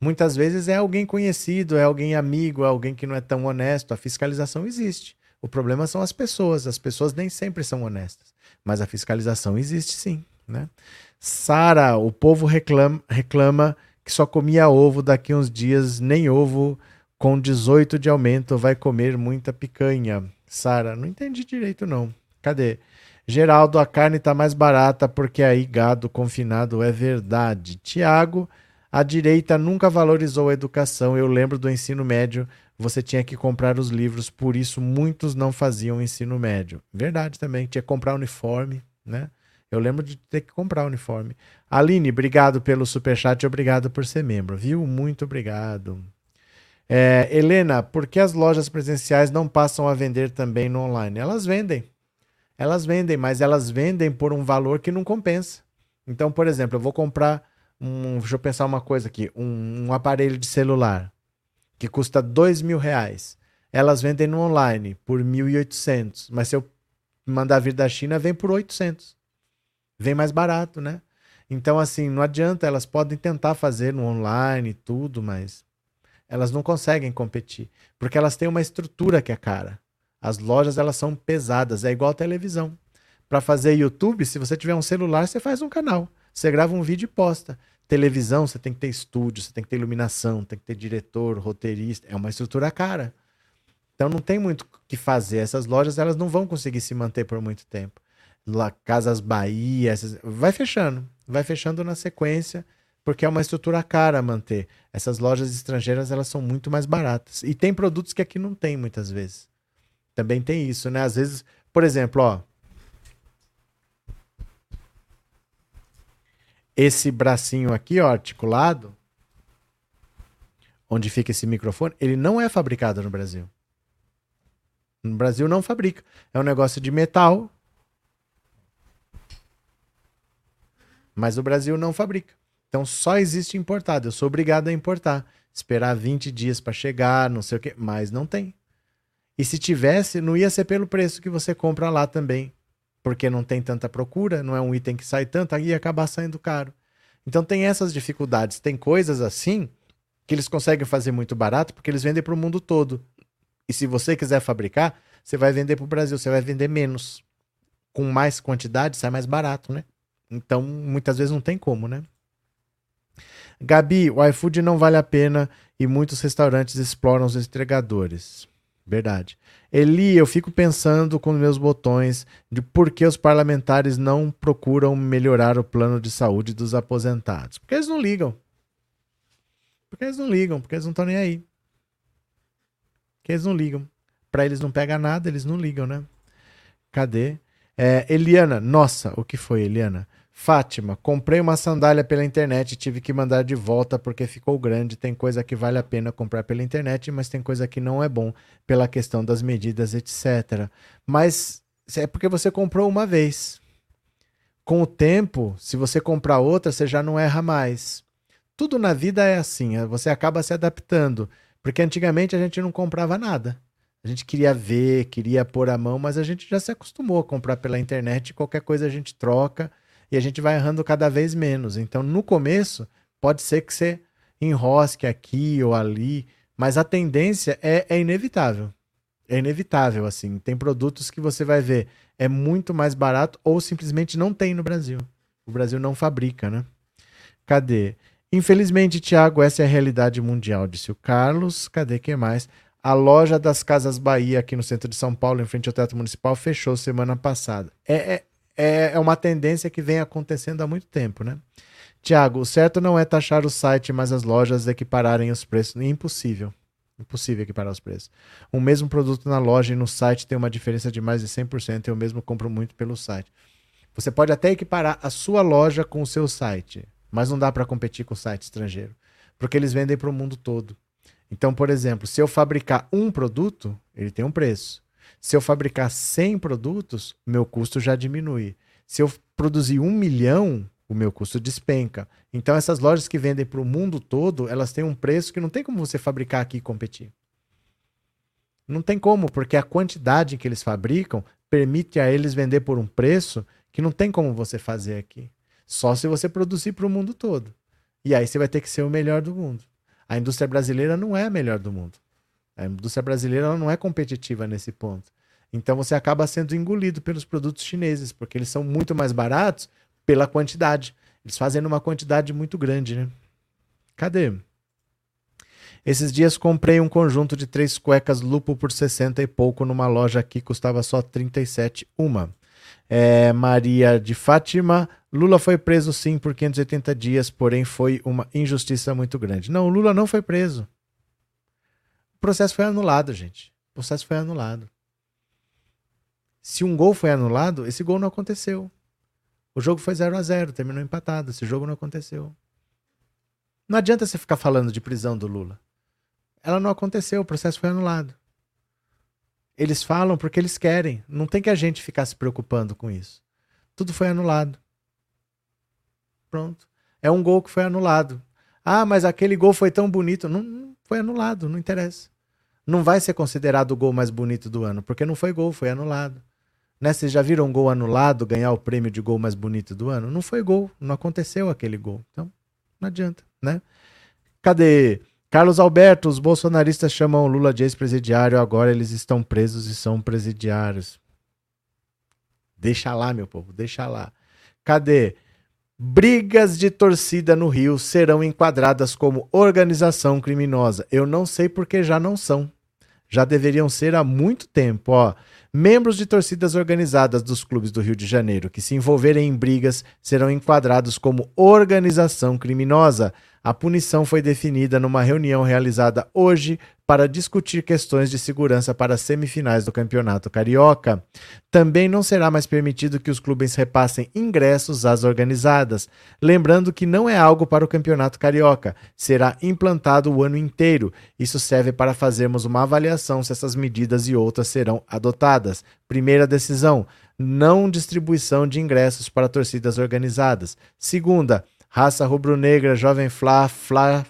Muitas vezes é alguém conhecido, é alguém amigo, é alguém que não é tão honesto. A fiscalização existe. O problema são as pessoas. As pessoas nem sempre são honestas. Mas a fiscalização existe sim. Né? Sara, o povo reclama, reclama que só comia ovo daqui uns dias, nem ovo com 18 de aumento vai comer muita picanha. Sara, não entendi direito não. Cadê? Geraldo, a carne tá mais barata porque aí gado confinado é verdade. Tiago, a direita nunca valorizou a educação. Eu lembro do ensino médio, você tinha que comprar os livros, por isso muitos não faziam ensino médio. Verdade também, tinha que comprar uniforme, né? Eu lembro de ter que comprar uniforme. Aline, obrigado pelo superchat e obrigado por ser membro, viu? Muito obrigado. É, Helena, por que as lojas presenciais não passam a vender também no online? Elas vendem. Elas vendem, mas elas vendem por um valor que não compensa. Então, por exemplo, eu vou comprar um, deixa eu pensar uma coisa aqui, um, um aparelho de celular que custa dois mil reais. Elas vendem no online por 1.800, mas se eu mandar vir da China, vem por 800. Vem mais barato, né? Então, assim, não adianta, elas podem tentar fazer no online e tudo, mas elas não conseguem competir, porque elas têm uma estrutura que é cara. As lojas, elas são pesadas, é igual a televisão. Para fazer YouTube, se você tiver um celular, você faz um canal. Você grava um vídeo e posta. Televisão, você tem que ter estúdio, você tem que ter iluminação, tem que ter diretor, roteirista. É uma estrutura cara. Então não tem muito o que fazer. Essas lojas elas não vão conseguir se manter por muito tempo. Casas Bahia, essas... vai fechando, vai fechando na sequência, porque é uma estrutura cara a manter. Essas lojas estrangeiras elas são muito mais baratas. E tem produtos que aqui não tem muitas vezes. Também tem isso, né? Às vezes, por exemplo, ó, esse bracinho aqui, ó, articulado, onde fica esse microfone, ele não é fabricado no Brasil. No Brasil não fabrica. É um negócio de metal. Mas o Brasil não fabrica. Então só existe importado. Eu sou obrigado a importar. Esperar 20 dias para chegar, não sei o quê. Mas não tem. E se tivesse, não ia ser pelo preço que você compra lá também porque não tem tanta procura, não é um item que sai tanto, aí ia acabar saindo caro. Então tem essas dificuldades. Tem coisas assim que eles conseguem fazer muito barato porque eles vendem para o mundo todo. E se você quiser fabricar, você vai vender para o Brasil, você vai vender menos. Com mais quantidade, sai mais barato, né? Então, muitas vezes não tem como, né? Gabi, o iFood não vale a pena e muitos restaurantes exploram os entregadores. Verdade. Eli, eu fico pensando com meus botões de por que os parlamentares não procuram melhorar o plano de saúde dos aposentados. Porque eles não ligam. Porque eles não ligam, porque eles não estão nem aí. Porque eles não ligam. Para eles não pega nada, eles não ligam, né? Cadê? É, Eliana, nossa, o que foi, Eliana? Fátima, comprei uma sandália pela internet e tive que mandar de volta porque ficou grande. Tem coisa que vale a pena comprar pela internet, mas tem coisa que não é bom pela questão das medidas, etc. Mas é porque você comprou uma vez. Com o tempo, se você comprar outra, você já não erra mais. Tudo na vida é assim, é, você acaba se adaptando. Porque antigamente a gente não comprava nada. A gente queria ver, queria pôr a mão, mas a gente já se acostumou a comprar pela internet. Qualquer coisa a gente troca e a gente vai errando cada vez menos. Então, no começo, pode ser que você enrosque aqui ou ali, mas a tendência é, é inevitável. É inevitável, assim. Tem produtos que você vai ver é muito mais barato ou simplesmente não tem no Brasil. O Brasil não fabrica, né? Cadê? Infelizmente, Tiago, essa é a realidade mundial, disse o Carlos. Cadê que mais? A loja das Casas Bahia, aqui no centro de São Paulo, em frente ao Teatro Municipal, fechou semana passada. É, é, é, é uma tendência que vem acontecendo há muito tempo, né? Tiago, o certo não é taxar o site, mas as lojas equipararem os preços. Impossível. Impossível equiparar os preços. O mesmo produto na loja e no site tem uma diferença de mais de 100%. Eu mesmo compro muito pelo site. Você pode até equiparar a sua loja com o seu site, mas não dá para competir com o site estrangeiro, porque eles vendem para o mundo todo. Então, por exemplo, se eu fabricar um produto, ele tem um preço. Se eu fabricar 100 produtos, meu custo já diminui. Se eu produzir um milhão, o meu custo despenca. Então, essas lojas que vendem para o mundo todo, elas têm um preço que não tem como você fabricar aqui e competir. Não tem como, porque a quantidade que eles fabricam permite a eles vender por um preço que não tem como você fazer aqui. Só se você produzir para o mundo todo. E aí você vai ter que ser o melhor do mundo. A indústria brasileira não é a melhor do mundo. A indústria brasileira não é competitiva nesse ponto. Então você acaba sendo engolido pelos produtos chineses, porque eles são muito mais baratos pela quantidade. Eles fazem uma quantidade muito grande, né? Cadê? Esses dias comprei um conjunto de três cuecas lupo por 60 e pouco numa loja aqui, custava só 37 uma. É, Maria de Fátima, Lula foi preso sim por 580 dias, porém foi uma injustiça muito grande. Não, Lula não foi preso. O processo foi anulado, gente. O processo foi anulado. Se um gol foi anulado, esse gol não aconteceu. O jogo foi 0 a 0 terminou empatado. Esse jogo não aconteceu. Não adianta você ficar falando de prisão do Lula. Ela não aconteceu, o processo foi anulado. Eles falam porque eles querem. Não tem que a gente ficar se preocupando com isso. Tudo foi anulado. Pronto. É um gol que foi anulado. Ah, mas aquele gol foi tão bonito. Não, não foi anulado, não interessa. Não vai ser considerado o gol mais bonito do ano, porque não foi gol, foi anulado. Né? Vocês já viram um gol anulado ganhar o prêmio de gol mais bonito do ano? Não foi gol, não aconteceu aquele gol. Então, não adianta, né? Cadê? Carlos Alberto, os bolsonaristas chamam Lula de ex-presidiário, agora eles estão presos e são presidiários. Deixa lá, meu povo, deixa lá. Cadê? Brigas de torcida no Rio serão enquadradas como organização criminosa. Eu não sei porque já não são. Já deveriam ser há muito tempo, ó. Membros de torcidas organizadas dos clubes do Rio de Janeiro que se envolverem em brigas serão enquadrados como organização criminosa. A punição foi definida numa reunião realizada hoje para discutir questões de segurança para as semifinais do Campeonato Carioca. Também não será mais permitido que os clubes repassem ingressos às organizadas. Lembrando que não é algo para o Campeonato Carioca, será implantado o ano inteiro. Isso serve para fazermos uma avaliação se essas medidas e outras serão adotadas. Primeira decisão: não distribuição de ingressos para torcidas organizadas. Segunda, Raça Rubro-Negra, Jovem Fla, Fla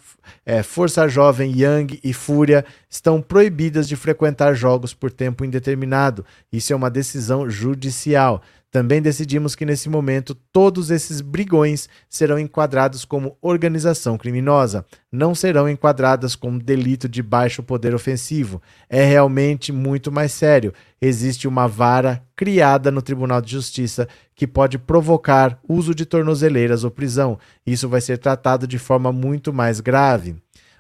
é, Força Jovem, Yang e Fúria estão proibidas de frequentar jogos por tempo indeterminado. Isso é uma decisão judicial. Também decidimos que nesse momento todos esses brigões serão enquadrados como organização criminosa, não serão enquadradas como delito de baixo poder ofensivo. É realmente muito mais sério. Existe uma vara criada no Tribunal de Justiça que pode provocar uso de tornozeleiras ou prisão. Isso vai ser tratado de forma muito mais grave.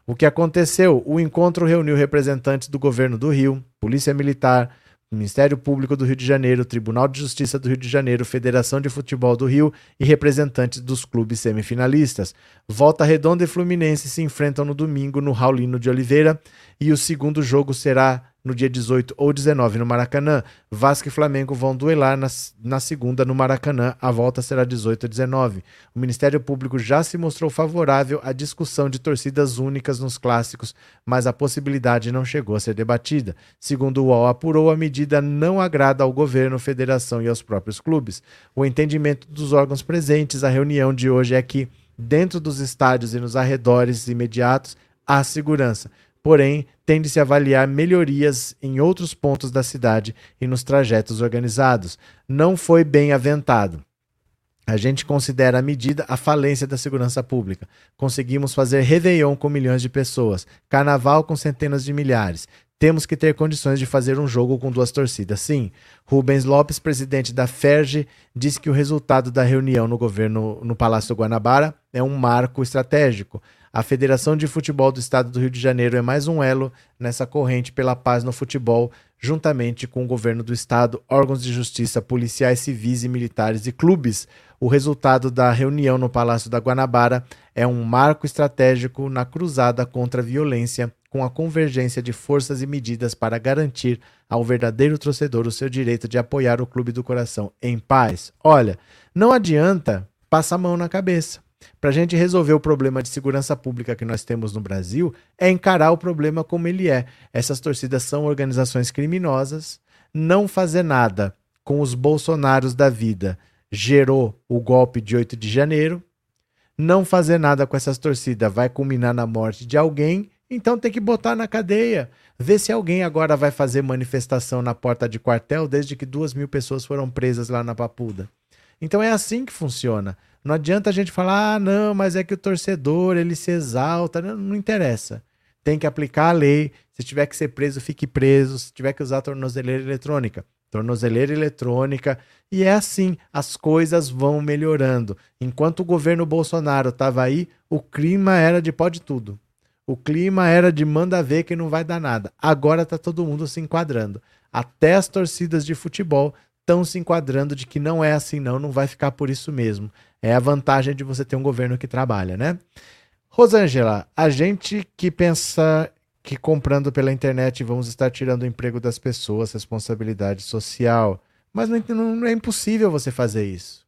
O que aconteceu? O encontro reuniu representantes do governo do Rio, Polícia Militar, Ministério Público do Rio de Janeiro, Tribunal de Justiça do Rio de Janeiro, Federação de Futebol do Rio e representantes dos clubes semifinalistas. Volta Redonda e Fluminense se enfrentam no domingo no Raulino de Oliveira e o segundo jogo será no dia 18 ou 19 no Maracanã. Vasco e Flamengo vão duelar na, na segunda no Maracanã. A volta será 18 a 19. O Ministério Público já se mostrou favorável à discussão de torcidas únicas nos clássicos, mas a possibilidade não chegou a ser debatida. Segundo o UOL apurou, a medida não agrada ao governo, federação e aos próprios clubes. O entendimento dos órgãos presentes à reunião de hoje é que, dentro dos estádios e nos arredores imediatos, há segurança porém tende-se a avaliar melhorias em outros pontos da cidade e nos trajetos organizados. Não foi bem aventado. A gente considera a medida a falência da segurança pública. Conseguimos fazer Réveillon com milhões de pessoas, Carnaval com centenas de milhares. Temos que ter condições de fazer um jogo com duas torcidas. Sim, Rubens Lopes, presidente da FERJ, disse que o resultado da reunião no governo no Palácio Guanabara é um marco estratégico. A Federação de Futebol do Estado do Rio de Janeiro é mais um elo nessa corrente pela paz no futebol, juntamente com o governo do estado, órgãos de justiça, policiais civis e militares e clubes. O resultado da reunião no Palácio da Guanabara é um marco estratégico na cruzada contra a violência, com a convergência de forças e medidas para garantir ao verdadeiro torcedor o seu direito de apoiar o clube do coração em paz. Olha, não adianta passar a mão na cabeça. Para a gente resolver o problema de segurança pública que nós temos no Brasil, é encarar o problema como ele é. Essas torcidas são organizações criminosas, não fazer nada com os bolsonaros da vida gerou o golpe de 8 de janeiro. Não fazer nada com essas torcidas vai culminar na morte de alguém, então tem que botar na cadeia. Ver se alguém agora vai fazer manifestação na porta de quartel desde que duas mil pessoas foram presas lá na Papuda. Então é assim que funciona. Não adianta a gente falar, ah, não, mas é que o torcedor ele se exalta. Não, não interessa. Tem que aplicar a lei. Se tiver que ser preso, fique preso. Se tiver que usar tornozeleira eletrônica, tornozeleira eletrônica, e é assim, as coisas vão melhorando. Enquanto o governo Bolsonaro estava aí, o clima era de pode tudo. O clima era de manda ver que não vai dar nada. Agora está todo mundo se enquadrando. Até as torcidas de futebol estão se enquadrando de que não é assim, não, não vai ficar por isso mesmo. É a vantagem de você ter um governo que trabalha, né? Rosângela, a gente que pensa que comprando pela internet vamos estar tirando o emprego das pessoas, responsabilidade social. Mas não, não é impossível você fazer isso.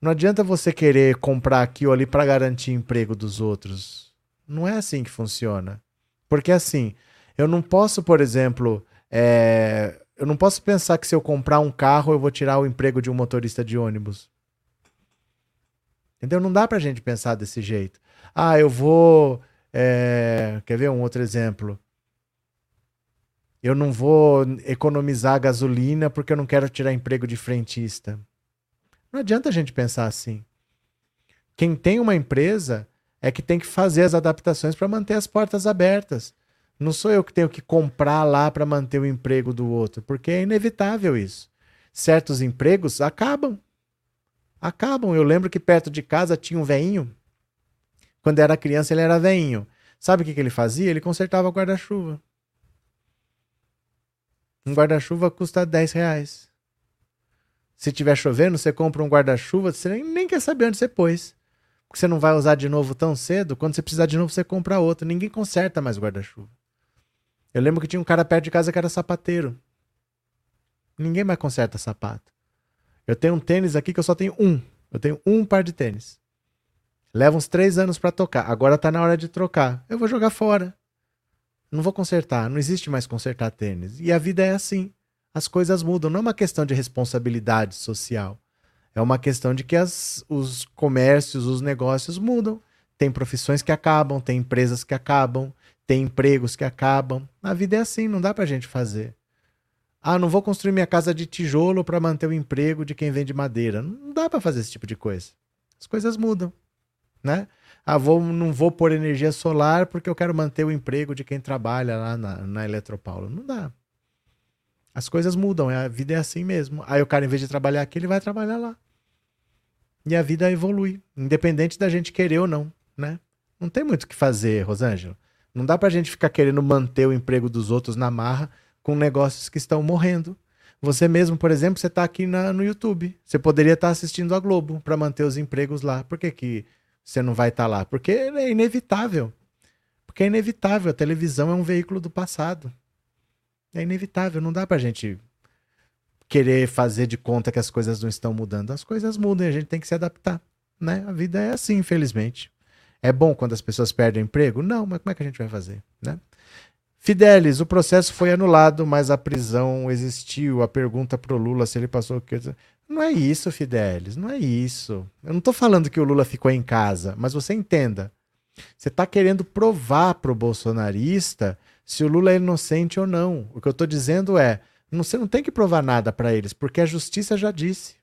Não adianta você querer comprar aqui ou ali para garantir emprego dos outros. Não é assim que funciona. Porque assim, eu não posso, por exemplo, é... eu não posso pensar que se eu comprar um carro eu vou tirar o emprego de um motorista de ônibus. Entendeu? Não dá pra gente pensar desse jeito. Ah, eu vou é, quer ver um outro exemplo? Eu não vou economizar gasolina porque eu não quero tirar emprego de frentista. Não adianta a gente pensar assim. Quem tem uma empresa é que tem que fazer as adaptações para manter as portas abertas. Não sou eu que tenho que comprar lá para manter o emprego do outro, porque é inevitável isso. Certos empregos acabam. Acabam. Eu lembro que perto de casa tinha um veinho quando era criança, ele era veinho. Sabe o que, que ele fazia? Ele consertava guarda-chuva. Um guarda-chuva custa 10 reais. Se tiver chovendo, você compra um guarda-chuva, você nem, quer saber onde você pôs. Porque você não vai usar de novo tão cedo. Quando você precisar de novo, você compra outro. Ninguém conserta mais guarda-chuva. Eu lembro que tinha um cara perto de casa que era sapateiro. Ninguém mais conserta sapato. Eu tenho um tênis aqui que eu só tenho um. Eu tenho um par de tênis. Leva uns três anos para tocar. Agora tá na hora de trocar. Eu vou jogar fora. Não vou consertar. Não existe mais consertar tênis. E a vida é assim. As coisas mudam. Não é uma questão de responsabilidade social. É uma questão de que as, os comércios, os negócios mudam. Tem profissões que acabam, tem empresas que acabam, tem empregos que acabam. A vida é assim, não dá pra gente fazer. Ah, não vou construir minha casa de tijolo para manter o emprego de quem vende madeira. Não dá para fazer esse tipo de coisa. As coisas mudam né? Ah, vou, não vou pôr energia solar porque eu quero manter o emprego de quem trabalha lá na, na Eletropaulo. Não dá. As coisas mudam, a vida é assim mesmo. Aí o cara, em vez de trabalhar aqui, ele vai trabalhar lá. E a vida evolui, independente da gente querer ou não, né? Não tem muito o que fazer, Rosângela. Não dá pra gente ficar querendo manter o emprego dos outros na marra com negócios que estão morrendo. Você mesmo, por exemplo, você está aqui na, no YouTube. Você poderia estar tá assistindo a Globo para manter os empregos lá. Por que, que você não vai estar tá lá? Porque é inevitável. Porque é inevitável. A televisão é um veículo do passado. É inevitável. Não dá pra gente querer fazer de conta que as coisas não estão mudando. As coisas mudam e a gente tem que se adaptar. Né? A vida é assim, infelizmente. É bom quando as pessoas perdem emprego? Não, mas como é que a gente vai fazer? Né? Fidelis, o processo foi anulado, mas a prisão existiu. A pergunta pro Lula se ele passou o que. Não é isso, Fidelis, não é isso. Eu não estou falando que o Lula ficou em casa, mas você entenda. Você está querendo provar para o bolsonarista se o Lula é inocente ou não. O que eu estou dizendo é: você não tem que provar nada para eles, porque a justiça já disse.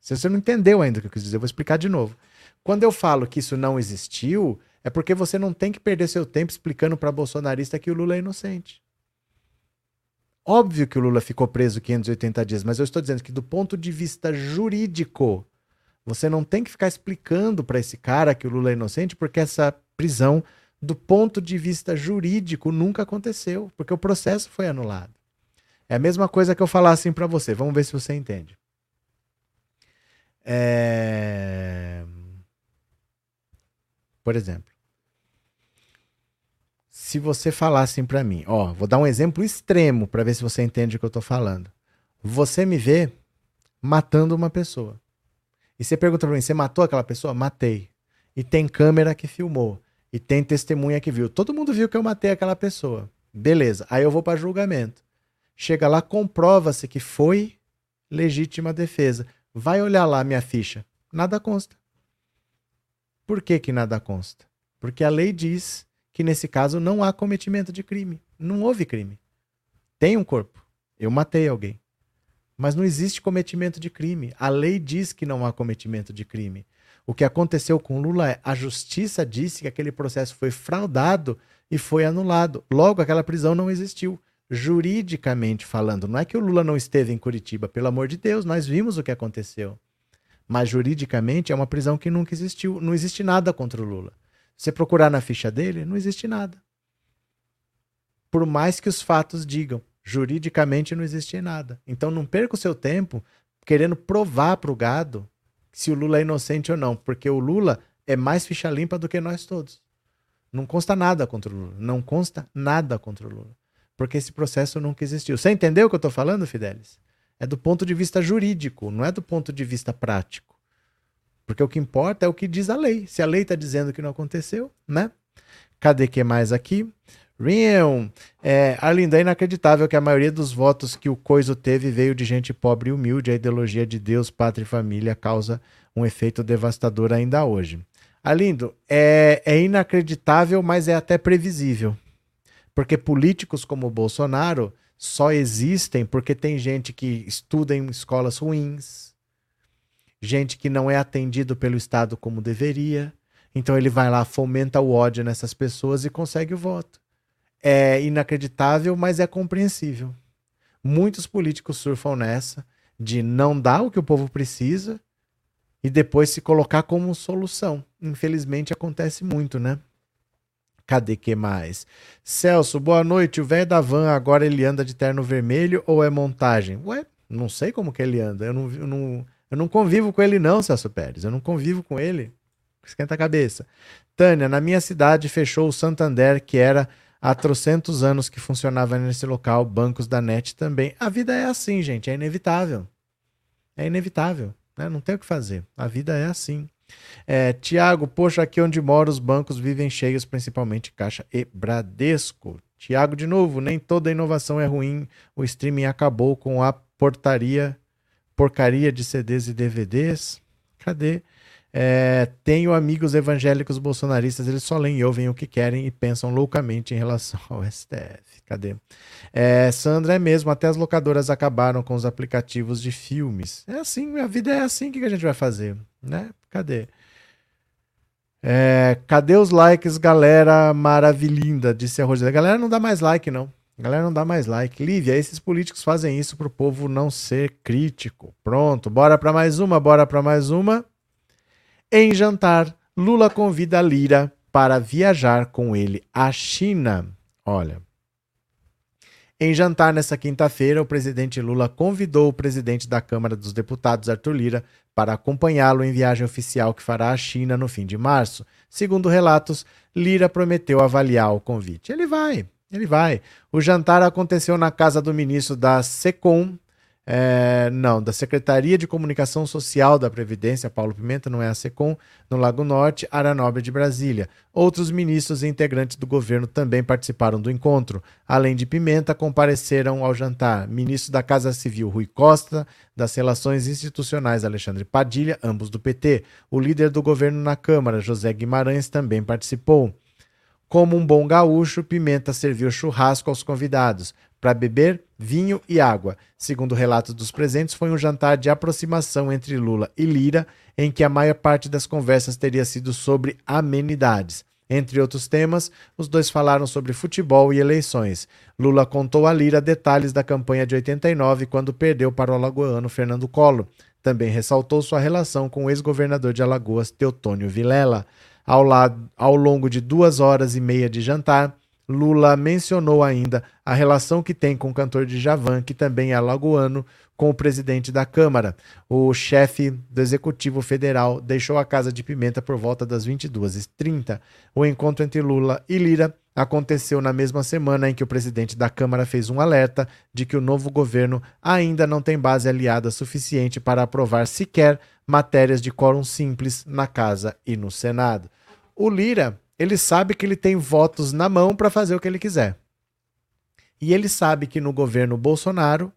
Se você não entendeu ainda o que eu quis dizer, eu vou explicar de novo. Quando eu falo que isso não existiu, é porque você não tem que perder seu tempo explicando para bolsonarista que o Lula é inocente. Óbvio que o Lula ficou preso 580 dias, mas eu estou dizendo que do ponto de vista jurídico, você não tem que ficar explicando para esse cara que o Lula é inocente, porque essa prisão, do ponto de vista jurídico, nunca aconteceu, porque o processo foi anulado. É a mesma coisa que eu falar assim para você, vamos ver se você entende. É... Por exemplo, se você falasse para mim, ó, vou dar um exemplo extremo para ver se você entende o que eu tô falando. Você me vê matando uma pessoa. E você pergunta pra mim, você matou aquela pessoa? Matei. E tem câmera que filmou. E tem testemunha que viu. Todo mundo viu que eu matei aquela pessoa. Beleza. Aí eu vou para julgamento. Chega lá, comprova-se que foi legítima defesa. Vai olhar lá minha ficha. Nada consta. Por que, que nada consta? Porque a lei diz que nesse caso não há cometimento de crime. Não houve crime. Tem um corpo. Eu matei alguém. Mas não existe cometimento de crime. A lei diz que não há cometimento de crime. O que aconteceu com Lula é a justiça disse que aquele processo foi fraudado e foi anulado. Logo, aquela prisão não existiu. Juridicamente falando, não é que o Lula não esteve em Curitiba, pelo amor de Deus, nós vimos o que aconteceu. Mas juridicamente é uma prisão que nunca existiu. Não existe nada contra o Lula. Você procurar na ficha dele, não existe nada. Por mais que os fatos digam, juridicamente não existe nada. Então não perca o seu tempo querendo provar para o gado se o Lula é inocente ou não, porque o Lula é mais ficha limpa do que nós todos. Não consta nada contra o Lula. Não consta nada contra o Lula. Porque esse processo nunca existiu. Você entendeu o que eu estou falando, Fidelis? É do ponto de vista jurídico, não é do ponto de vista prático. Porque o que importa é o que diz a lei. Se a lei está dizendo que não aconteceu, né? Cadê que mais aqui? Rion, é, Arlinda, é inacreditável que a maioria dos votos que o Coiso teve veio de gente pobre e humilde. A ideologia de Deus, pátria e família causa um efeito devastador ainda hoje. Arlindo, é, é inacreditável, mas é até previsível. Porque políticos como o Bolsonaro só existem porque tem gente que estuda em escolas ruins, gente que não é atendido pelo Estado como deveria. Então ele vai lá, fomenta o ódio nessas pessoas e consegue o voto. É inacreditável, mas é compreensível. Muitos políticos surfam nessa de não dar o que o povo precisa e depois se colocar como solução. Infelizmente acontece muito, né? Cadê que mais? Celso, boa noite. O velho da van agora ele anda de terno vermelho ou é montagem? Ué, não sei como que ele anda. Eu não, eu não, eu não convivo com ele, não, Celso Pérez. Eu não convivo com ele. Esquenta a cabeça. Tânia, na minha cidade fechou o Santander, que era há trocentos anos que funcionava nesse local, bancos da NET também. A vida é assim, gente, é inevitável. É inevitável, né? não tem o que fazer. A vida é assim. É, Tiago, poxa, aqui onde moro os bancos vivem cheios, principalmente Caixa e Bradesco. Tiago, de novo, nem toda inovação é ruim. O streaming acabou com a portaria porcaria de CDs e DVDs. Cadê? É, tenho amigos evangélicos bolsonaristas, eles só leem e ouvem o que querem e pensam loucamente em relação ao STF. Cadê? É, Sandra, é mesmo, até as locadoras acabaram com os aplicativos de filmes. É assim, a vida é assim, o que a gente vai fazer? Né? Cadê? É, cadê os likes, galera maravilhinda? Disse a Rosana. Galera, não dá mais like, não. A galera não dá mais like. Lívia, esses políticos fazem isso pro povo não ser crítico. Pronto, bora para mais uma, bora para mais uma. Em jantar, Lula convida Lira para viajar com ele à China. Olha. Em jantar nessa quinta-feira, o presidente Lula convidou o presidente da Câmara dos Deputados, Arthur Lira, para acompanhá-lo em viagem oficial que fará à China no fim de março. Segundo relatos, Lira prometeu avaliar o convite. Ele vai, ele vai. O jantar aconteceu na casa do ministro da SECOM, é, não, da Secretaria de Comunicação Social da Previdência, Paulo Pimenta, não é a SECOM, no Lago Norte, área nobre de Brasília. Outros ministros e integrantes do governo também participaram do encontro. Além de Pimenta, compareceram ao jantar ministro da Casa Civil Rui Costa, das Relações Institucionais Alexandre Padilha, ambos do PT. O líder do governo na Câmara, José Guimarães, também participou. Como um bom gaúcho, Pimenta serviu churrasco aos convidados, para beber vinho e água. Segundo relatos dos presentes, foi um jantar de aproximação entre Lula e Lira, em que a maior parte das conversas teria sido sobre amenidades. Entre outros temas, os dois falaram sobre futebol e eleições. Lula contou a Lira detalhes da campanha de 89, quando perdeu para o alagoano Fernando Collor. Também ressaltou sua relação com o ex-governador de Alagoas, Teotônio Vilela. Ao, lado, ao longo de duas horas e meia de jantar, Lula mencionou ainda a relação que tem com o cantor de Javan, que também é alagoano, com o presidente da Câmara. O chefe do Executivo Federal deixou a Casa de Pimenta por volta das 22h30. O encontro entre Lula e Lira aconteceu na mesma semana em que o presidente da Câmara fez um alerta de que o novo governo ainda não tem base aliada suficiente para aprovar sequer matérias de quórum simples na Casa e no Senado. O Lira, ele sabe que ele tem votos na mão para fazer o que ele quiser. E ele sabe que no governo Bolsonaro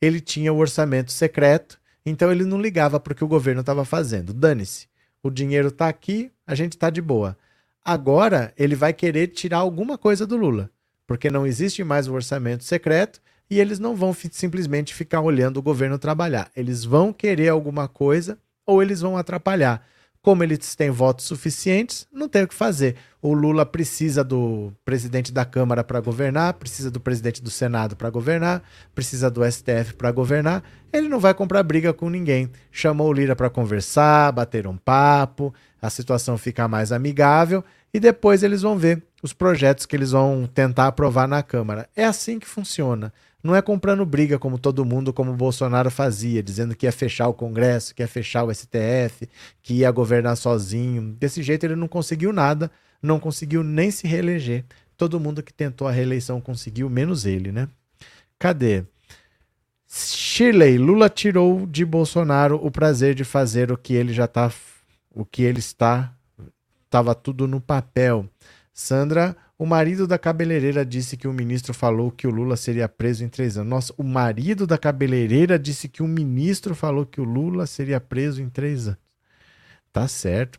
ele tinha o orçamento secreto, então ele não ligava para o que o governo estava fazendo. Dane-se, o dinheiro está aqui, a gente está de boa. Agora ele vai querer tirar alguma coisa do Lula, porque não existe mais o orçamento secreto e eles não vão simplesmente ficar olhando o governo trabalhar. Eles vão querer alguma coisa ou eles vão atrapalhar. Como eles têm votos suficientes, não tem o que fazer. O Lula precisa do presidente da Câmara para governar, precisa do presidente do Senado para governar, precisa do STF para governar. Ele não vai comprar briga com ninguém. Chamou o Lira para conversar, bater um papo, a situação fica mais amigável e depois eles vão ver os projetos que eles vão tentar aprovar na Câmara. É assim que funciona. Não é comprando briga como todo mundo, como o Bolsonaro fazia, dizendo que ia fechar o Congresso, que ia fechar o STF, que ia governar sozinho. Desse jeito ele não conseguiu nada, não conseguiu nem se reeleger. Todo mundo que tentou a reeleição conseguiu, menos ele, né? Cadê? Shirley, Lula tirou de Bolsonaro o prazer de fazer o que ele já tá, o que ele está, estava tudo no papel. Sandra, o marido da cabeleireira disse que o ministro falou que o Lula seria preso em três anos. Nossa, o marido da cabeleireira disse que o ministro falou que o Lula seria preso em três anos. Tá certo.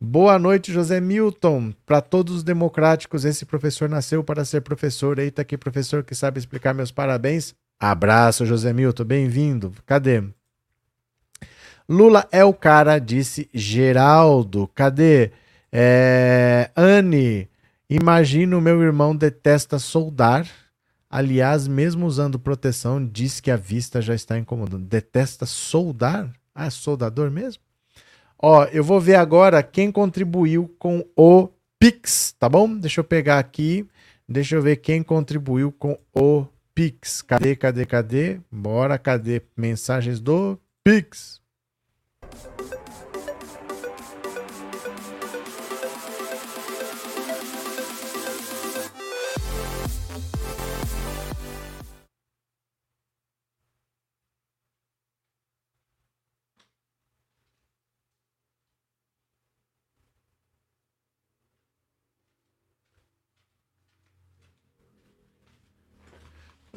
Boa noite, José Milton. Para todos os democráticos, esse professor nasceu para ser professor. Eita, que professor que sabe explicar meus parabéns. Abraço, José Milton. Bem-vindo. Cadê? Lula é o cara, disse Geraldo. Cadê? É... Anne. Imagino meu irmão detesta soldar. Aliás, mesmo usando proteção, diz que a vista já está incomodando. Detesta soldar? Ah, é soldador mesmo? Ó, eu vou ver agora quem contribuiu com o Pix, tá bom? Deixa eu pegar aqui. Deixa eu ver quem contribuiu com o Pix. Cadê, cadê, cadê? Bora, cadê mensagens do Pix?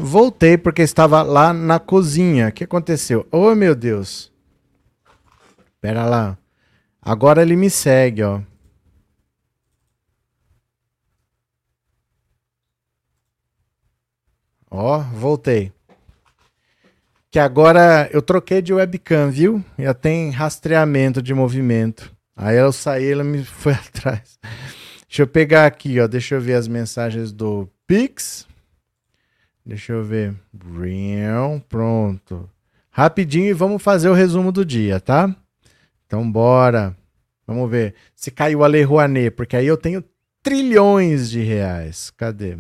Voltei porque estava lá na cozinha. O que aconteceu? Oh, meu Deus. Pera lá. Agora ele me segue, ó. Ó, voltei. Que agora eu troquei de webcam, viu? Já tem rastreamento de movimento. Aí eu saí, ela me foi atrás. Deixa eu pegar aqui, ó. Deixa eu ver as mensagens do Pix. Deixa eu ver. Pronto. Rapidinho e vamos fazer o resumo do dia, tá? Então bora. Vamos ver se caiu a Lei Rouanet, porque aí eu tenho trilhões de reais. Cadê?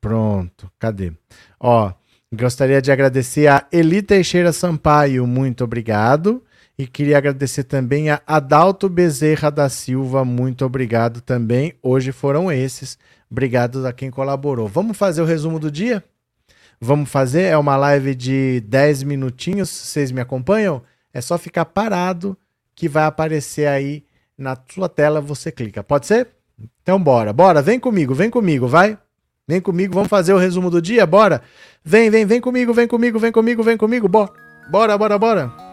Pronto, cadê? Ó, gostaria de agradecer a Eli Teixeira Sampaio, muito obrigado. E queria agradecer também a Adalto Bezerra da Silva, muito obrigado também. Hoje foram esses. Obrigado a quem colaborou. Vamos fazer o resumo do dia? Vamos fazer? É uma live de 10 minutinhos. Vocês me acompanham? É só ficar parado que vai aparecer aí na sua tela. Você clica. Pode ser? Então bora, bora. Vem comigo, vem comigo, vai. Vem comigo, vamos fazer o resumo do dia, bora. Vem, vem, vem comigo, vem comigo, vem comigo, vem comigo, bora. Bora, bora, bora.